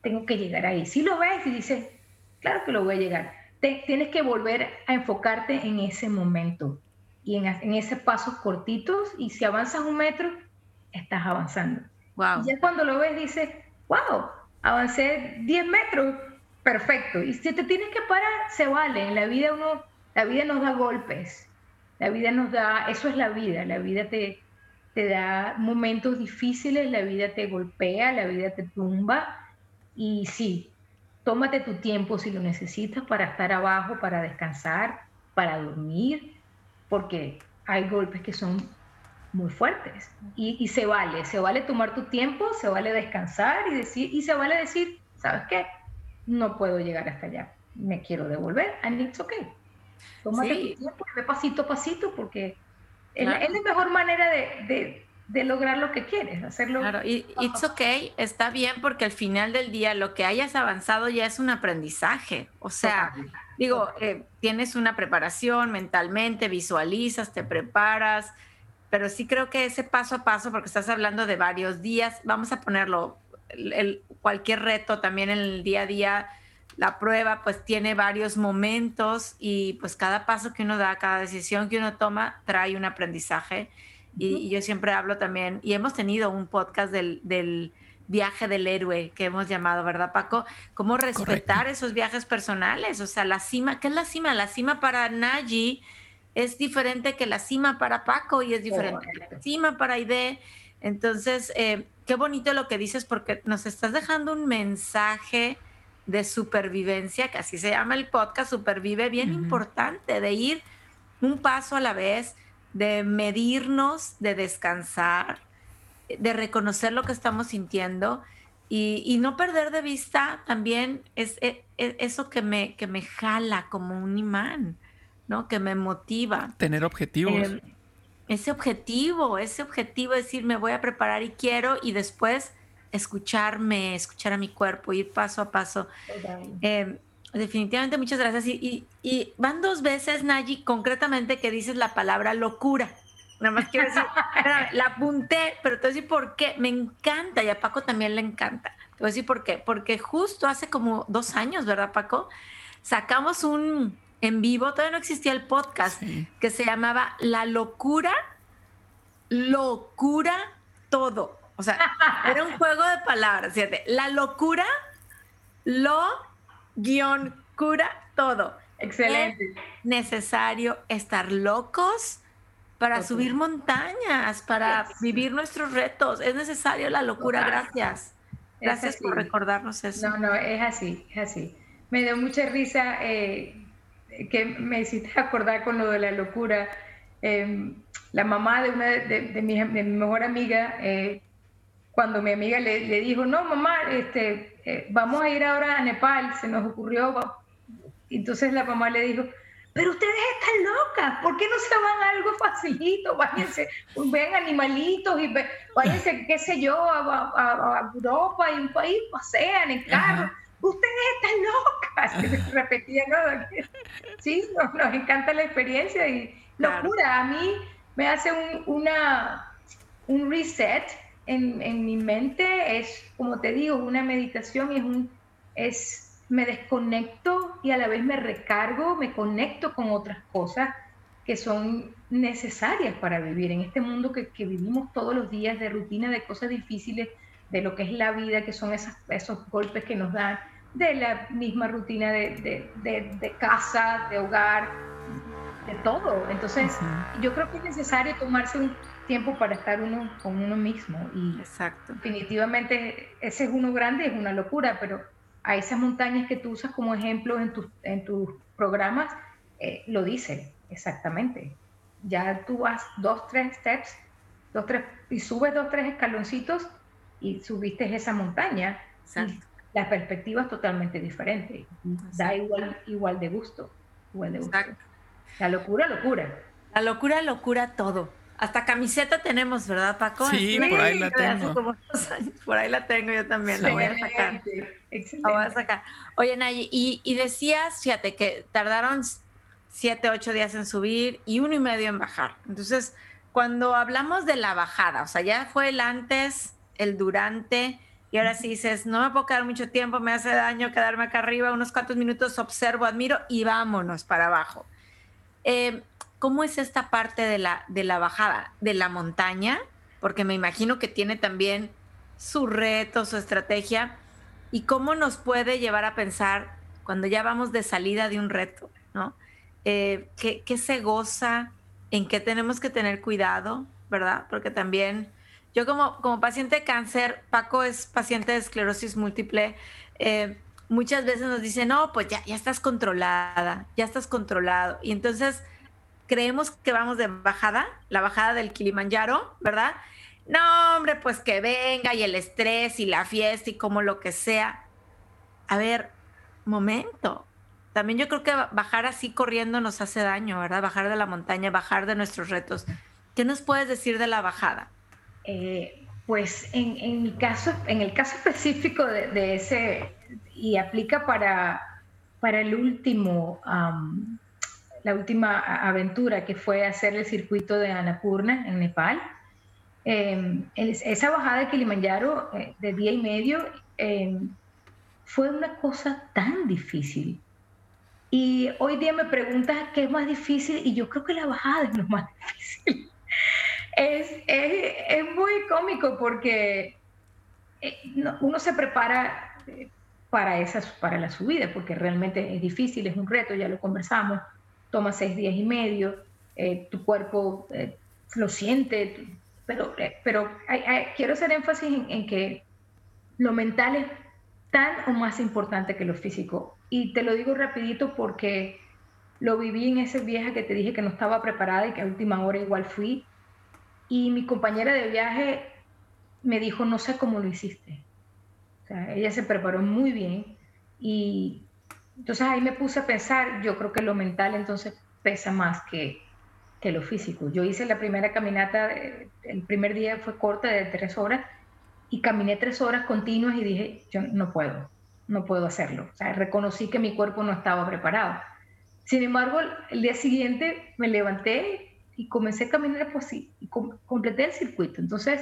tengo que llegar ahí. Si lo ves y dices, claro que lo voy a llegar. tienes que volver a enfocarte en ese momento y en, en esos pasos cortitos. Y si avanzas un metro, estás avanzando. Wow. Y ya cuando lo ves, dices, wow, avancé 10 metros, perfecto. Y si te tienes que parar, se vale. En la vida uno, la vida nos da golpes. La vida nos da, eso es la vida. La vida te, te da momentos difíciles, la vida te golpea, la vida te tumba. Y sí, tómate tu tiempo si lo necesitas para estar abajo, para descansar, para dormir, porque hay golpes que son muy fuertes. Y, se vale, se vale tomar tu tiempo, se vale descansar y decir, y se vale decir, ¿sabes qué? No puedo llegar hasta allá, me quiero devolver, and it's okay. Tómate tu tiempo ve pasito a pasito porque es, la, mejor manera de, de, lograr lo que quieres, hacerlo. Claro, y it's okay, está bien porque al final del día lo que hayas avanzado ya es un aprendizaje. O sea, digo, eh, tienes una preparación mentalmente, visualizas, te preparas, pero sí creo que ese paso a paso, porque estás hablando de varios días, vamos a ponerlo, el, cualquier reto también en el día a día, la prueba pues tiene varios momentos y pues cada paso que uno da, cada decisión que uno toma trae un aprendizaje. Y, yo siempre hablo también, y hemos tenido un podcast del, del viaje del héroe que hemos llamado, ¿verdad, Paco? Cómo respetar esos viajes personales, o sea, la cima, ¿qué es la cima? La cima para Naji es diferente que la cima para Paco y es diferente que la cima para Aide. Entonces, eh, qué bonito lo que dices porque nos estás dejando un mensaje de supervivencia, que así se llama el podcast, Supervive, bien importante, de ir un paso a la vez, de medirnos, de descansar, de reconocer lo que estamos sintiendo y, no perder de vista también es, e, e, eso que me, que me jala como un imán. ¿no? Que me motiva. Tener objetivos. Em, ese objetivo, ese objetivo es decir, me voy a preparar y quiero y después escucharme, escuchar a mi cuerpo, ir paso a paso. Definitivamente muchas gracias. Y, van dos veces, Nayi, concretamente que dices la palabra locura. Nada más quiero decir, la apunté, pero te voy a decir por qué. Me encanta y a Paco también le encanta. Te voy a decir por qué. Porque justo hace como dos años, ¿verdad, Paco? Sacamos un, en vivo, todavía no existía el podcast, que se llamaba La locura, locura todo. O sea, era un juego de palabras, fíjate. La locura, lo, guion, cura, todo. Excelente. Es necesario estar locos para subir montañas, para vivir nuestros retos. Es necesario la locura. Gracias. Gracias por recordarnos eso. No, no, es así, es así. Me dio mucha risa eh, que me hiciste acordar con lo de la locura. Em, la mamá de una de, mi, mejor amiga, eh, cuando mi amiga le, dijo, no, mamá, este, eh, vamos a ir ahora a Nepal, se nos ocurrió. Entonces la mamá le dijo, pero ustedes están locas, ¿por qué no se van a algo facilito? Váyanse, ven animalitos y váyanse, qué sé yo, a, Europa y un país, pasean en carro ustedes están locas, repetía, ¿no? Sí, nos, encanta la experiencia y locura. A mí me hace un, una, un reset en, en, mi mente, es, como te digo, una meditación y es un, es, me desconecto y a la vez me recargo, me conecto con otras cosas que son necesarias para vivir en este mundo que, que vivimos todos los días de rutina, de cosas difíciles, de lo que es la vida, que son esas, esos golpes que nos dan, de la misma rutina de, de, de, casa, de hogar, de todo. Entonces, yo creo que es necesario tomarse un tiempo para estar uno con uno mismo. Y Exacto. definitivamente ese es uno grande, es una locura, pero a esas montañas que tú usas como ejemplo en, tus en tus programas, eh, lo dice exactamente. Ya tú vas dos, tres steps, dos, tres, y subes dos, tres escaloncitos y subiste esa montaña. la perspectiva es totalmente diferente. Da igual, igual de gusto. Igual de gusto. La locura, locura. La locura, locura todo. Hasta camiseta tenemos, ¿verdad, Paco? Sí, por ahí la tengo. Por ahí la tengo yo también, la voy a sacar. La voy a sacar. Oye, Nayi, y, y decías, fíjate, que tardaron siete, ocho días en subir y uno y medio en bajar. Entonces, cuando hablamos de la bajada, o sea, ya fue el antes, el durante, y ahora sí dices, no me puedo quedar mucho tiempo, me hace daño quedarme acá arriba, unos cuantos minutos observo, admiro y vámonos para abajo. Eh, ¿Cómo es esta parte de la, de la bajada? ¿De la montaña? Porque me imagino que tiene también su reto, su estrategia. ¿Y cómo nos puede llevar a pensar cuando ya vamos de salida de un reto? ¿no? Eh, ¿qué, ¿Qué se goza? ¿En qué tenemos que tener cuidado? ¿Verdad? Porque también yo como, como paciente de cáncer, Paco es paciente de esclerosis múltiple, eh, muchas veces nos dicen, no, pues ya, ya estás controlada, ya estás controlado. Y entonces creemos que vamos de bajada, la bajada del Kilimanjaro, ¿verdad? No, hombre, pues que venga y el estrés y la fiesta y como lo que sea. A ver, momento. También yo creo que bajar así corriendo nos hace daño, ¿verdad? Bajar de la montaña, bajar de nuestros retos. ¿Qué nos puedes decir de la bajada? Eh, pues en, mi caso, en el caso específico de, ese, y aplica para, para el último, la última aventura que fue hacer el circuito de Annapurna en Nepal. Em, esa bajada de Kilimanjaro eh, de día y medio em, fue una cosa tan difícil. Y hoy día me preguntas qué es más difícil y yo creo que la bajada es lo más difícil. es, es, es, muy cómico porque eh, uno se prepara eh, para, esas, para la subida porque realmente es difícil, es un reto, ya lo conversamos toma seis días y medio, eh, tu cuerpo eh, lo siente, pero, eh, pero quiero hacer énfasis en, que lo mental es tan o más importante que lo físico. Y te lo digo rapidito porque lo viví en ese viaje que te dije que no estaba preparada y que a última hora igual fui. Y mi compañera de viaje me dijo, no sé cómo lo hiciste. O sea, ella se preparó muy bien y entonces ahí me puse a pensar, yo creo que lo mental entonces pesa más que, que lo físico. Yo hice la primera caminata, eh, el primer día fue corta de tres horas y caminé tres horas continuas y dije, yo no puedo, no puedo hacerlo. O sea, reconocí que mi cuerpo no estaba preparado. Sin embargo, el día siguiente me levanté y comencé a caminar pues sí, y completé el circuito. Entonces,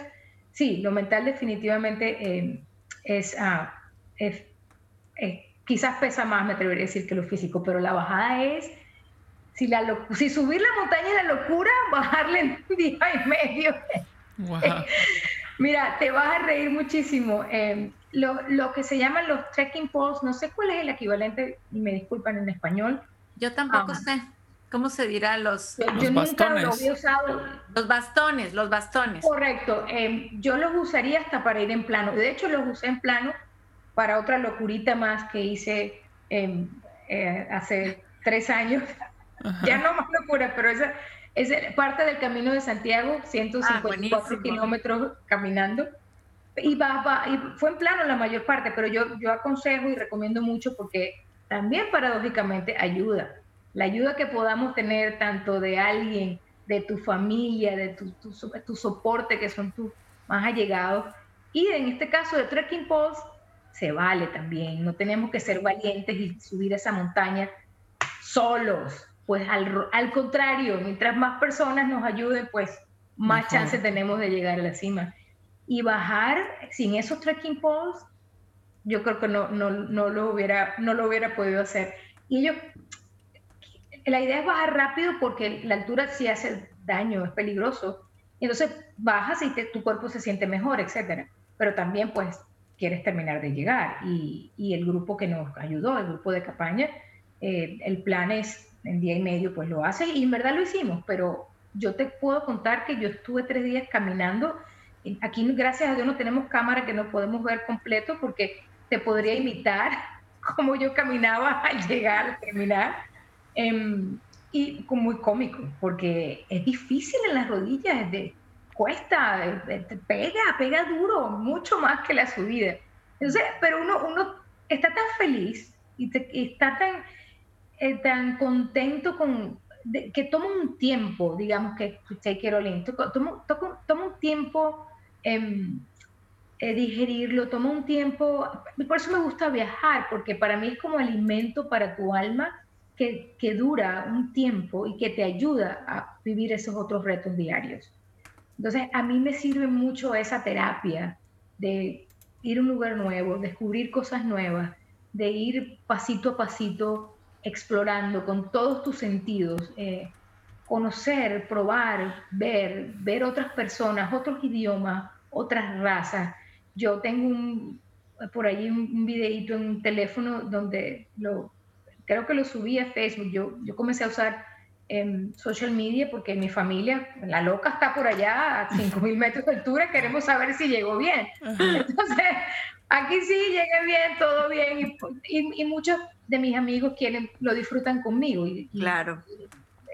sí, lo mental definitivamente eh, es, ah, es, es quizás pesa más, me atrevería a decir, que lo físico, pero la bajada es, si, la si subir la montaña es la locura, bajarle en un día y medio. Mira, te vas a reír muchísimo. Em, lo, lo, que se llaman los trekking poles, no sé cuál es el equivalente, y me disculpan en español. Yo tampoco ah. sé. ¿Cómo se dirá los, los bastones. lo había usado. Los bastones, los bastones. Correcto. Em, yo los usaría hasta para ir en plano. De hecho, los usé en plano para otra locurita más que hice em, eh, hace tres años. Ya no más locura, pero esa es parte del camino de Santiago, 154 ah, kilómetros caminando. Y, va, y fue en plano la mayor parte, pero yo, yo aconsejo y recomiendo mucho porque también paradójicamente ayuda. La ayuda que podamos tener tanto de alguien, de tu familia, de tu, tu, tu soporte, que son tus más allegados, y en este caso de Trekking Post, se vale también. No tenemos que ser valientes y subir esa montaña solos. Pues al, al contrario, mientras más personas nos ayuden, pues más chance tenemos de llegar a la cima. Y bajar sin esos trekking poles, yo creo que no, no, no, lo, hubiera, no lo hubiera podido hacer. Y yo, la idea es bajar rápido porque la altura sí hace daño, es peligroso. Entonces bajas y tu cuerpo se siente mejor, etcétera. Pero también, pues, quieres terminar de llegar. Y, y, el grupo que nos ayudó, el grupo de campaña, eh, el plan es en día y medio, pues lo hace y en verdad lo hicimos, pero yo te puedo contar que yo estuve tres días caminando. Aquí, gracias a Dios, no tenemos cámara que no podemos ver completo porque te podría imitar cómo yo caminaba al llegar, al terminar. Em, y muy cómico, porque es difícil en las rodillas, de, cuesta, pega, pega duro, mucho más que la subida. Entonces, pero uno, uno está tan feliz y, está tan, eh, tan contento con que toma un tiempo, digamos que it all in, toma, toma un tiempo em, eh, digerirlo, toma un tiempo, por eso me gusta viajar, porque para mí es como alimento para tu alma que, que dura un tiempo y que te ayuda a vivir esos otros retos diarios. Entonces, a mí me sirve mucho esa terapia de ir a un lugar nuevo, descubrir cosas nuevas, de ir pasito a pasito explorando con todos tus sentidos, eh, conocer, probar, ver, ver otras personas, otros idiomas, otras razas. Yo tengo un, por ahí un, videito en un teléfono donde lo, creo que lo subí a Facebook. Yo, yo comencé a usar en social media porque mi familia, la loca está por allá a 5.000 metros de altura, queremos saber si llegó bien. Entonces, aquí sí llegué bien, todo bien, y, y, muchos de mis amigos quieren, lo disfrutan conmigo. Y, claro.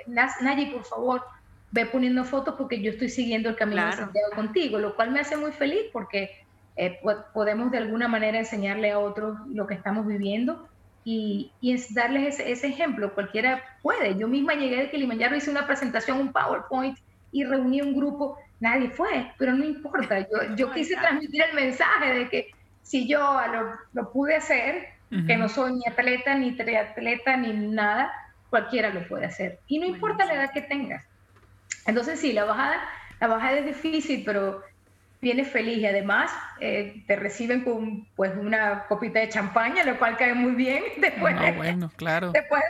Nayi, por favor, ve poniendo fotos porque yo estoy siguiendo el camino de Santiago contigo, lo cual me hace muy feliz porque eh, podemos de alguna manera enseñarle a otros lo que estamos viviendo y, es darles ese, ejemplo. Cualquiera puede. Yo misma llegué de Kilimanjaro, hice una presentación, un PowerPoint y reuní un grupo. Nadie fue, pero no importa. Yo, yo quise transmitir el mensaje de que si yo lo, pude hacer, que no soy ni atleta, ni triatleta, ni nada, cualquiera lo puede hacer. Y no importa la edad que tengas. Entonces sí, la bajada, la bajada es difícil, pero vienes feliz y además eh, te reciben con pues una copita de champaña, lo cual cae muy bien después. No, bueno, claro. Después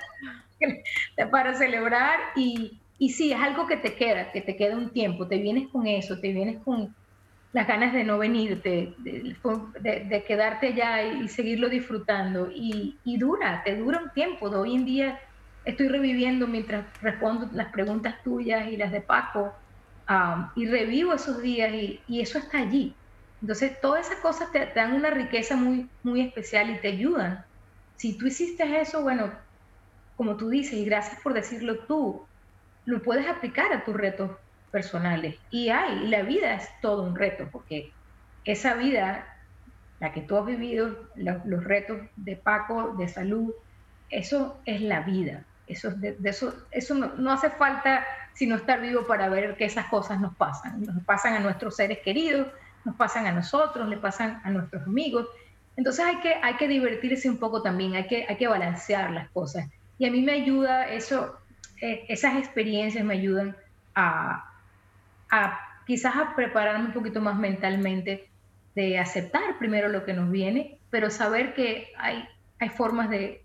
para celebrar y, y sí, es algo que te queda, que te queda un tiempo, te vienes con eso, te vienes con las ganas de no venirte, de, de, quedarte allá y, seguirlo disfrutando y, y, dura, te dura un tiempo. De hoy en día estoy reviviendo mientras respondo las preguntas tuyas y las de Paco y revivo esos días y, eso está allí. Entonces, todas esas cosas te, dan una riqueza muy, muy especial y te ayudan. Si tú hiciste eso, bueno, como tú dices, y gracias por decirlo tú, lo puedes aplicar a tus retos personales. Y hay, la vida es todo un reto, porque esa vida, la que tú has vivido, los, retos de Paco, de salud, eso es la vida. Eso, eso, eso no, hace falta sino estar vivo para ver que esas cosas nos pasan. Nos pasan a nuestros seres queridos, nos pasan a nosotros, le pasan a nuestros amigos. Entonces hay que, hay que divertirse un poco también, hay que, hay que balancear las cosas. Y a mí me ayuda eso, eh, esas experiencias me ayudan a, a quizás a prepararme un poquito más mentalmente de aceptar primero lo que nos viene, pero saber que hay, hay formas de,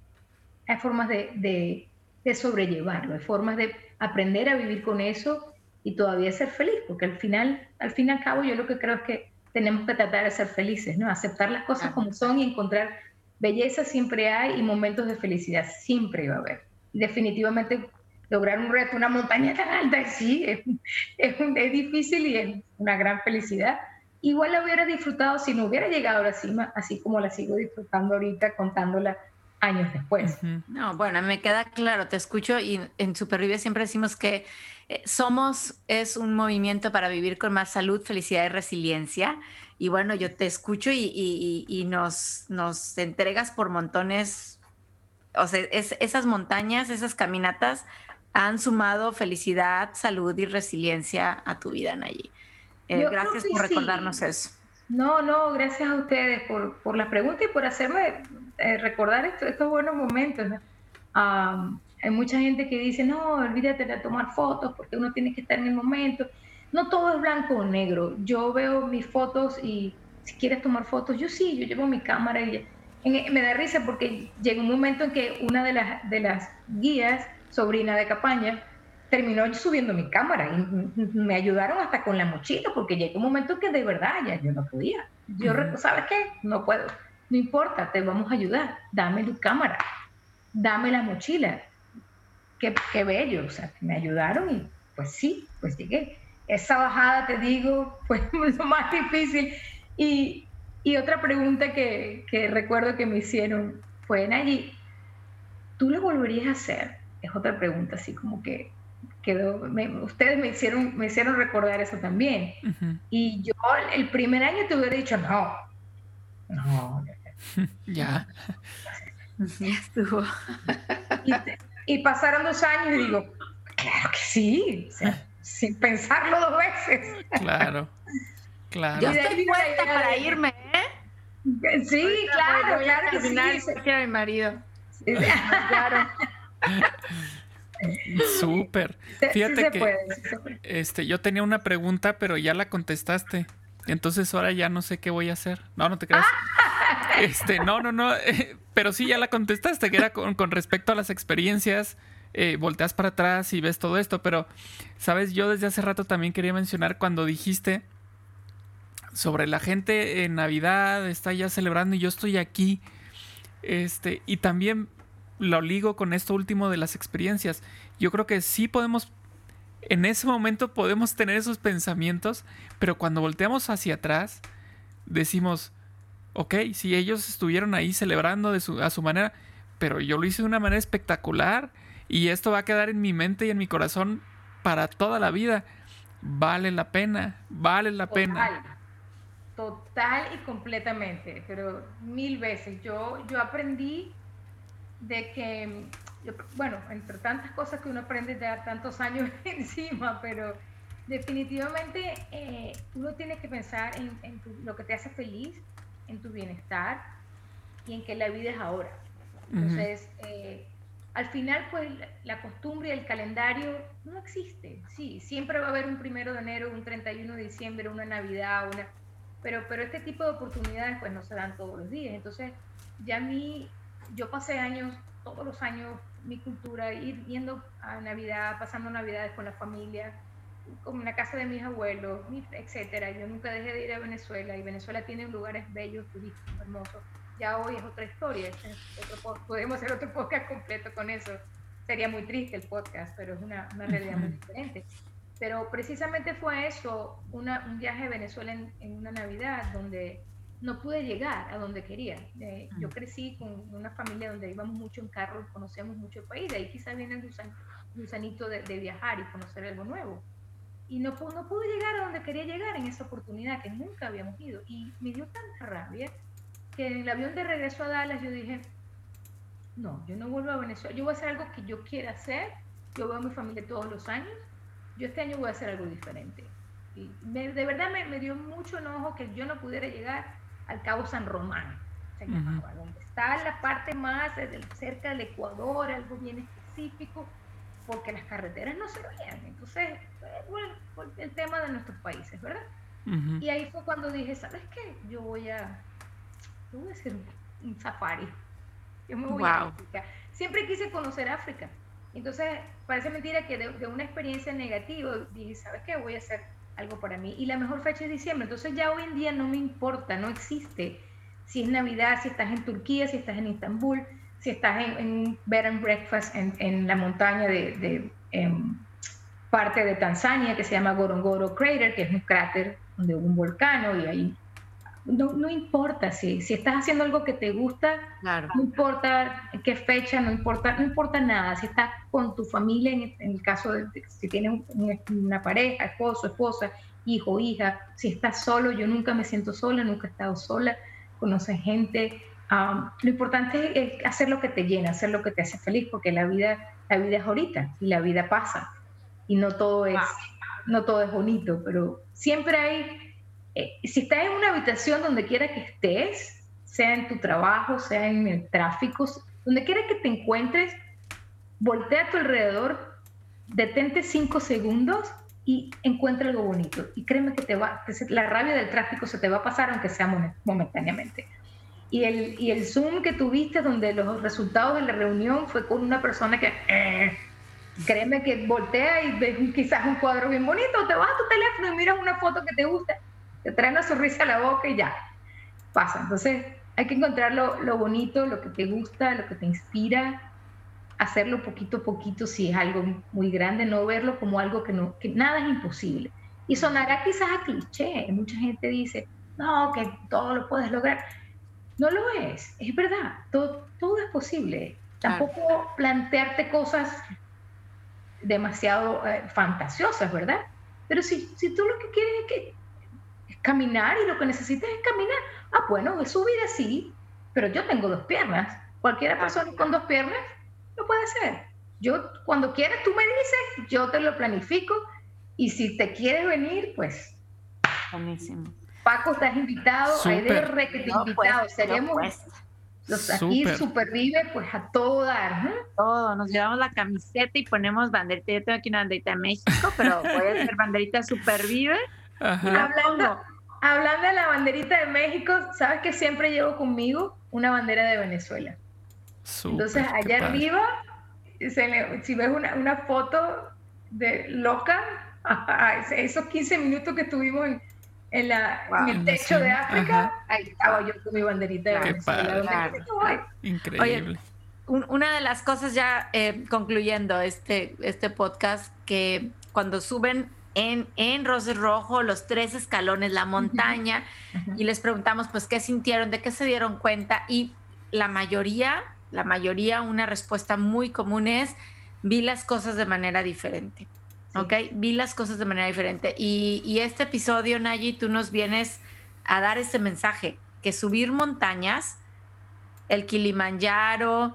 hay formas de, de sobrellevarlo, hay formas de aprender a vivir con eso y todavía ser feliz, porque al final, al fin y al cabo, yo lo que creo es que tenemos que tratar de ser felices, ¿no? Aceptar las cosas como son y encontrar belleza siempre hay y momentos de felicidad siempre va a haber. Definitivamente lograr un reto, una montaña tan alta, sí, es, es, es, difícil y es una gran felicidad. Igual la hubiera disfrutado si no hubiera llegado a la cima, así como la sigo disfrutando ahorita contándola años después. No, bueno, me queda claro, te escucho y en Supervive siempre decimos que eh, somos es un movimiento para vivir con más salud, felicidad y resiliencia. Y bueno, yo te escucho y, nos, nos entregas por montones, o sea, esas montañas, esas caminatas han sumado felicidad, salud y resiliencia a tu vida, Nayi. Eh, gracias por recordarnos eso. No, no, gracias a ustedes por, por la pregunta y por hacerme eh, recordar estos buenos momentos. hay mucha gente que dice, no, olvídate de tomar fotos porque uno tiene que estar en el momento. No todo es blanco o negro. Yo veo mis fotos y si quieres tomar fotos, yo sí, yo llevo mi cámara y me da risa porque llega un momento en que una de las, de las guías, sobrina de Capaña, terminó subiendo mi cámara y me ayudaron hasta con la mochila porque llegó un momento que de verdad ya yo no podía. Yo, ¿sabes qué? No puedo no importa, te vamos a ayudar, dame tu cámara, dame la mochila. Qué, qué bello, o sea, me ayudaron y pues sí, pues llegué. Esa bajada, te digo, fue lo más difícil. Y, y otra pregunta que, que, recuerdo que me hicieron fue, allí ¿tú lo volverías a hacer? Es otra pregunta, así como que quedó, ustedes me hicieron, me hicieron recordar eso también. Y yo el primer año te hubiera dicho, no, no, ya. Ya estuvo. Y, pasaron dos años y digo, Claro que sí, sin pensarlo dos veces. Claro, claro. Yo estoy puesta para irme, ¿eh? Sí, claro, claro que sí. Quiero a mi marido. claro. Súper. Fíjate que este, yo tenía una pregunta, pero ya la contestaste. Entonces ahora ya no sé qué voy a hacer. No, no te creas. Este, no, no, no. pero sí ya la contestaste, que era con, respecto a las experiencias. Eh, volteas para atrás y ves todo esto. Pero, sabes, yo desde hace rato también quería mencionar cuando dijiste sobre la gente en Navidad está ya celebrando y yo estoy aquí. Este, y también lo ligo con esto último de las experiencias. Yo creo que sí podemos, en ese momento podemos tener esos pensamientos, pero cuando volteamos hacia atrás, decimos, ok, si ellos estuvieron ahí celebrando de su, a su manera, pero yo lo hice de una manera espectacular y esto va a quedar en mi mente y en mi corazón para toda la vida. Vale la pena, vale la pena. Total y completamente, pero mil veces. Yo, yo aprendí de que, bueno, entre tantas cosas que uno aprende ya tantos años encima, pero definitivamente eh, uno tiene que pensar en, lo que te hace feliz, en tu bienestar y en que la vida es ahora. Entonces, eh, al final, pues la costumbre y el calendario no existe. Sí, siempre va a haber un primero de enero, un 31 de diciembre, una Navidad, una... Pero, pero este tipo de oportunidades pues no se dan todos los días. Entonces, ya a mí yo pasé años, todos los años, mi cultura, ir yendo a Navidad, pasando Navidades con la familia, como en la casa de mis abuelos, etcétera. Yo nunca dejé de ir a Venezuela y Venezuela tiene lugares bellos, turísticos, hermosos. Ya hoy es otra historia. podemos hacer otro podcast completo con eso. Sería muy triste el podcast, pero es una, una realidad muy diferente. Pero precisamente fue eso, una, un viaje a Venezuela en, en una Navidad donde no pude llegar a donde quería. Eh, yo crecí con una familia donde íbamos mucho en carro, conocíamos mucho el país, de ahí quizás viene el gusanito de, viajar y conocer algo nuevo. Y no, no pude llegar a donde quería llegar en esa oportunidad que nunca habíamos ido. Y me dio tanta rabia que en el avión de regreso a Dallas yo dije, no, yo no vuelvo a Venezuela, yo voy a hacer algo que yo quiera hacer, yo veo a mi familia todos los años, yo este año voy a hacer algo diferente. Y de verdad me, me dio mucho enojo que yo no pudiera llegar al Cabo San Román, se llamaba, donde está la parte más cerca del Ecuador, algo bien específico, porque las carreteras no se veían. Entonces, bueno, el tema de nuestros países, ¿verdad? Y ahí fue cuando dije, ¿sabes qué? Yo voy a, yo voy a hacer un, safari. Yo me voy a África. Siempre quise conocer África. Entonces, parece mentira que de, de, una experiencia negativa dije, ¿sabes qué? Voy a hacer algo para mí. Y la mejor fecha es diciembre. Entonces ya hoy en día no me importa, no existe si es Navidad, si estás en Turquía, si estás en Estambul, si estás en, un bed and breakfast en, en la montaña de, em, parte de Tanzania que se llama Gorongoro Crater, que es un cráter donde hubo un volcán y ahí no, no, importa si, si estás haciendo algo que te gusta, no importa qué fecha, no importa, no importa nada. Si estás con tu familia, en, el caso de si tienes una pareja, esposo, esposa, hijo, hija, si estás solo, yo nunca me siento sola, nunca he estado sola, conoces gente. lo importante es hacer lo que te llena, hacer lo que te hace feliz, porque la vida, la vida es ahorita y la vida pasa y no todo es, no todo es bonito, pero siempre hay eh, si estás en una habitación donde quiera que estés, sea en tu trabajo, sea en el tráfico, donde quiera que te encuentres, voltea a tu alrededor, detente cinco segundos y encuentra algo bonito. Y créeme que te va, la rabia del tráfico se te va a pasar aunque sea momentáneamente. Y el, y el Zoom que tuviste donde los resultados de la reunión fue con una persona que... Eh, créeme que voltea y ves quizás un cuadro bien bonito, te vas a tu teléfono y miras una foto que te gusta te trae una sonrisa a la boca y ya, pasa. Entonces hay que encontrar lo, bonito, lo que te gusta, lo que te inspira, hacerlo poquito a poquito si es algo muy grande, no verlo como algo que, no, que nada es imposible. Y sonará quizás a cliché, mucha gente dice, no, que todo lo puedes lograr. No lo es, es verdad, todo, todo es posible. Tampoco plantearte cosas demasiado eh, fantasiosas, ¿verdad? Pero si, si tú lo que quieres es que caminar y lo que necesitas es caminar. Ah, bueno, es subir así, pero yo tengo dos piernas. Cualquier persona con dos piernas lo puede hacer. yo cuando quieras tú me dices, yo te lo planifico y si te quieres venir, pues... Buenísimo. Paco, estás invitado, hay de re que te No, invitado, pues, seremos no, pues, los aquí Súper. supervive pues a todo dar, ¿no? todo, nos llevamos la camiseta y ponemos banderita. Yo tengo aquí una banderita de México, pero voy a hacer banderita Supervive. y Ajá. la Hablando- pongo. Hablando de la banderita de México, ¿sabes que siempre llevo conmigo una bandera de Venezuela? Súper, Entonces, allá arriba, se le- si ves una, una foto de loca, esos 15 minutos que estuvimos en, en la, en Wow. el techo de África, Ajá. ahí estaba yo con mi banderita de Qué Venezuela. padre. Increíble. Un- una de las cosas ya eh, concluyendo este, este podcast, que cuando suben en, en Roses Rojo los tres escalones, la montaña, y les preguntamos pues qué sintieron, de qué se dieron cuenta, y la mayoría, la mayoría, una respuesta muy común es, vi las cosas de manera diferente. Sí. ¿Ok? Vi las cosas de manera diferente. Y, y este episodio, Nayi, tú nos vienes a dar este mensaje, que subir montañas, el Kilimanjaro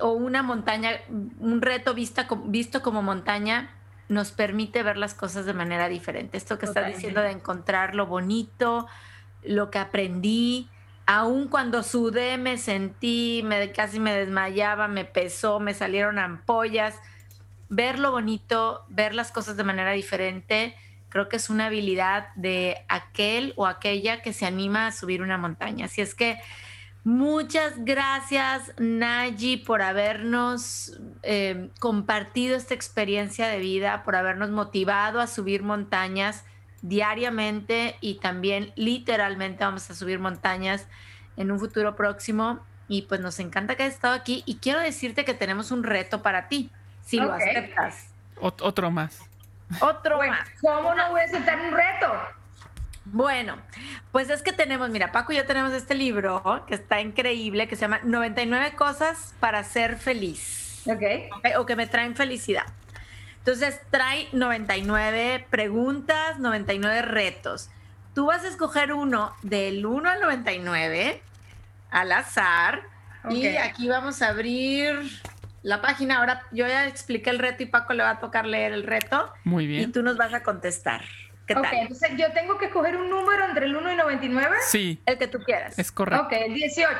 o una montaña, un reto vista, visto como montaña, nos permite ver las cosas de manera diferente. Esto que estás Totalmente. diciendo de encontrar lo bonito, lo que aprendí, aun cuando sudé, me sentí, me, casi me desmayaba, me pesó, me salieron ampollas. Ver lo bonito, ver las cosas de manera diferente, creo que es una habilidad de aquel o aquella que se anima a subir una montaña. Así es que muchas gracias, Nayi, por habernos eh, compartido esta experiencia de vida, por habernos motivado a subir montañas diariamente y también literalmente vamos a subir montañas en un futuro próximo. Y pues nos encanta que hayas estado aquí y quiero decirte que tenemos un reto para ti, si lo aceptas. Ot- otro más. Otro Bueno, más. ¿cómo no voy a aceptar un reto? Bueno, pues es que tenemos, mira, Paco y yo tenemos este libro que está increíble, que se llama 99 cosas para ser feliz, Ok. ¿ok? o que me traen felicidad. Entonces trae 99 preguntas, 99 retos. Tú vas a escoger uno del 1 al 99 al azar y Ok. aquí vamos a abrir la página. Ahora yo ya expliqué el reto y Paco le va a tocar leer el reto Muy y bien. tú nos vas a contestar. ¿Qué Ok, entonces yo tengo que escoger un número entre el 1 y 99. Sí, El que tú quieras. es correcto. Ok, el 18.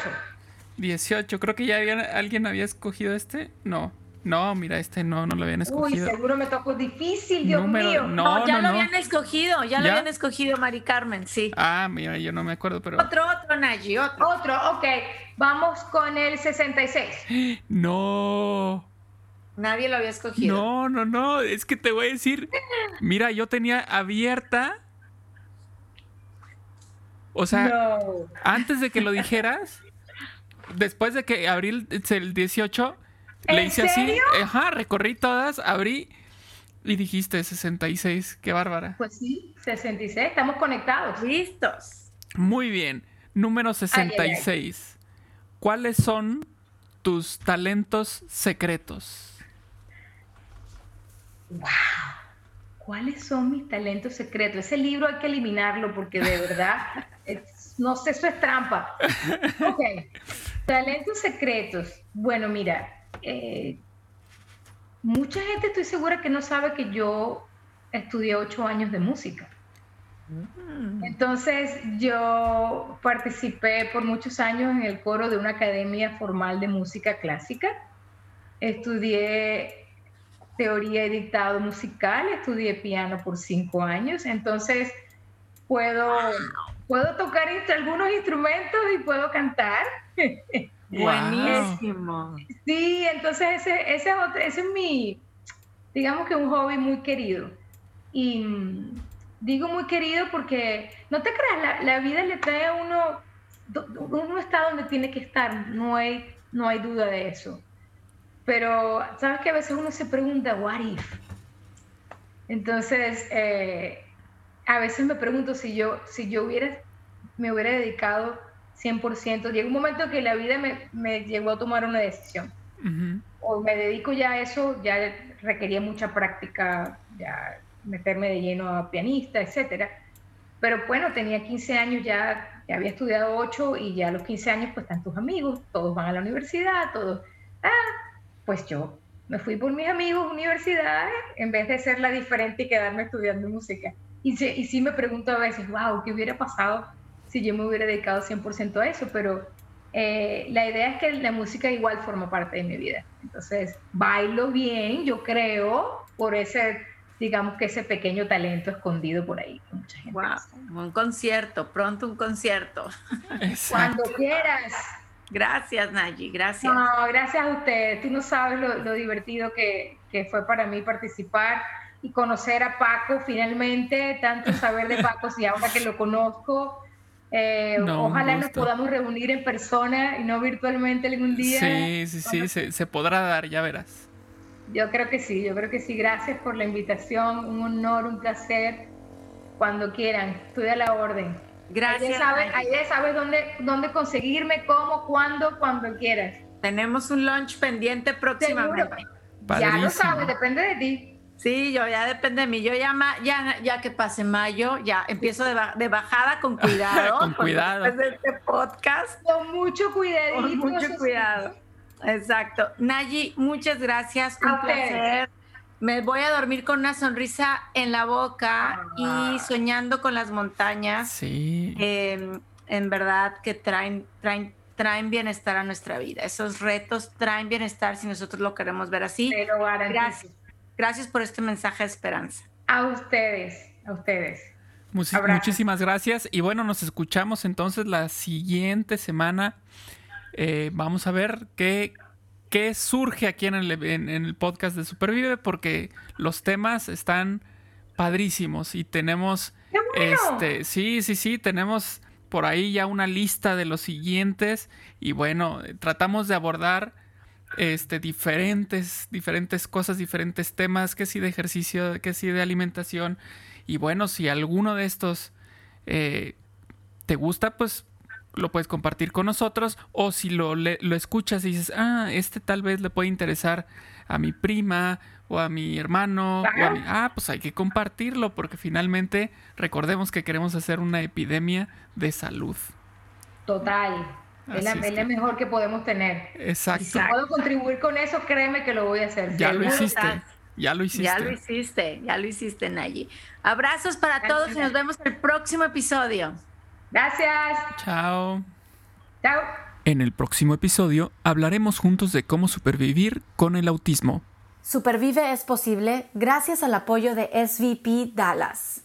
18. Creo que ya había- alguien había escogido este. No. No, mira, este no, no lo habían Uy, escogido. seguro me tocó difícil, Dios Número- mío. no. No, ya lo no. habían escogido, ya, lo ¿Ya? habían escogido Mari Carmen, sí. Ah, mira, yo no me acuerdo, pero. Otro, otro, Nayi, otro. Otro, ok. Vamos con el 66. No. Nadie lo había escogido. No, no, no. Es que te voy a decir. Mira, yo tenía abierta. O sea, no. antes de que lo dijeras, después de que abrí el, el 18, le ¿En hice así. Ajá, recorrí todas, abrí y dijiste 66. Qué bárbara. Pues sí, 66. Estamos conectados. Listos. Muy bien. Número ay, ay. 66. ¿Cuáles son tus talentos secretos? ¿Cuáles son mis talentos secretos? Ese libro hay que eliminarlo porque de verdad, es- no sé, eso es trampa. Ok, talentos secretos. Bueno, mira, eh, mucha gente estoy segura que no sabe que yo estudié ocho años de música. Mm. Entonces yo participé por muchos años en el coro de una academia formal de música clásica. Estudié teoría y dictado musical, estudié piano por cinco años, entonces puedo, puedo tocar algunos instrumentos y puedo cantar. Buenísimo. Sí, entonces ese, ese, es otro- ese es mi, digamos que un hobby muy querido. Y mm, digo muy querido porque, no te creas, la, la vida le trae a uno, uno está donde tiene que estar, no hay, no hay duda de eso. Pero, ¿sabes que A veces uno se pregunta, what if? Entonces, eh, a veces me pregunto si yo, si yo hubiera, me hubiera dedicado 100%. Llega un momento que la vida me, me llevó a tomar una decisión. Ujú. O me dedico ya a eso, ya requería mucha práctica, ya meterme de lleno a pianista, etcétera. Pero bueno, tenía 15 años, ya, ya había estudiado 8 y ya a los 15 años pues están tus amigos, todos van a la universidad, todos... Ah, pues yo me fui por mis amigos, universidades, en vez de ser la diferente y quedarme estudiando música. Y, sí, y sí me pregunto a veces, wow, ¿qué hubiera pasado si yo me hubiera dedicado 100% a eso? Pero eh, la idea es que la música igual forma parte de mi vida. Entonces, bailo bien, yo creo, por ese, digamos que ese pequeño talento escondido por ahí. mucha gente wow, un concierto, pronto un concierto. Cuando quieras. Gracias, Nayi, gracias. No, gracias a ustedes. Tú no sabes lo, lo divertido que, que, fue para mí participar y conocer a Paco finalmente, tanto saber de Paco y ahora que lo conozco. Eh, ojalá nos podamos reunir en persona y no virtualmente algún día. Sí, sí, sí, se, se, podrá dar, ya verás. Yo creo que sí, yo creo que sí. Gracias por la invitación, un honor, un placer. Cuando quieran, estoy a la orden. Gracias. Ahí sabes, sabes dónde, dónde conseguirme, cómo, cuándo, cuando quieras. Tenemos un lunch pendiente próximamente. Ya lo sabes, depende de ti. Sí, yo ya depende de mí. Yo ya, ya, ya que pase mayo, ya empiezo de, de bajada con cuidado. con cuidado. Después de este podcast. Con mucho cuidado. Con mucho cuidado. Exacto. Nayi, muchas gracias. Un placer. Me voy a dormir con una sonrisa en la boca y ah. soñando con las montañas. Sí. Em, en verdad que traen, traen, traen bienestar a nuestra vida. Esos retos traen bienestar si nosotros lo queremos ver así. Gracias. Gracias por este mensaje de esperanza. A ustedes, a ustedes. muchísimas gracias. Y bueno, nos escuchamos entonces la siguiente semana. Eh, vamos a ver qué, qué surge aquí en el, en, el, podcast de Supervive, porque los temas están padrísimos y tenemos, este, sí, sí, sí, tenemos por ahí ya una lista de los siguientes y bueno, tratamos de abordar este, diferentes, diferentes cosas, diferentes temas, que si de ejercicio, que si de alimentación. Y bueno, si alguno de estos eh, te gusta, pues lo puedes compartir con nosotros. O si lo, lo escuchas y dices, ah, este tal vez le puede interesar a mi prima o a mi hermano. ah, pues hay que compartirlo porque finalmente recordemos que queremos hacer una epidemia de salud. Total. Es la, mejor que podemos tener. Exacto. si puedo contribuir con eso, créeme que lo voy a hacer. Ya lo hiciste. Ya lo hiciste. Ya lo hiciste, ya lo hiciste, Nayi. Abrazos para todos y nos vemos en el próximo episodio. Gracias. Chao. Chao. En el próximo episodio hablaremos juntos de cómo supervivir con el autismo. Supervive es posible gracias al apoyo de SVP Dallas.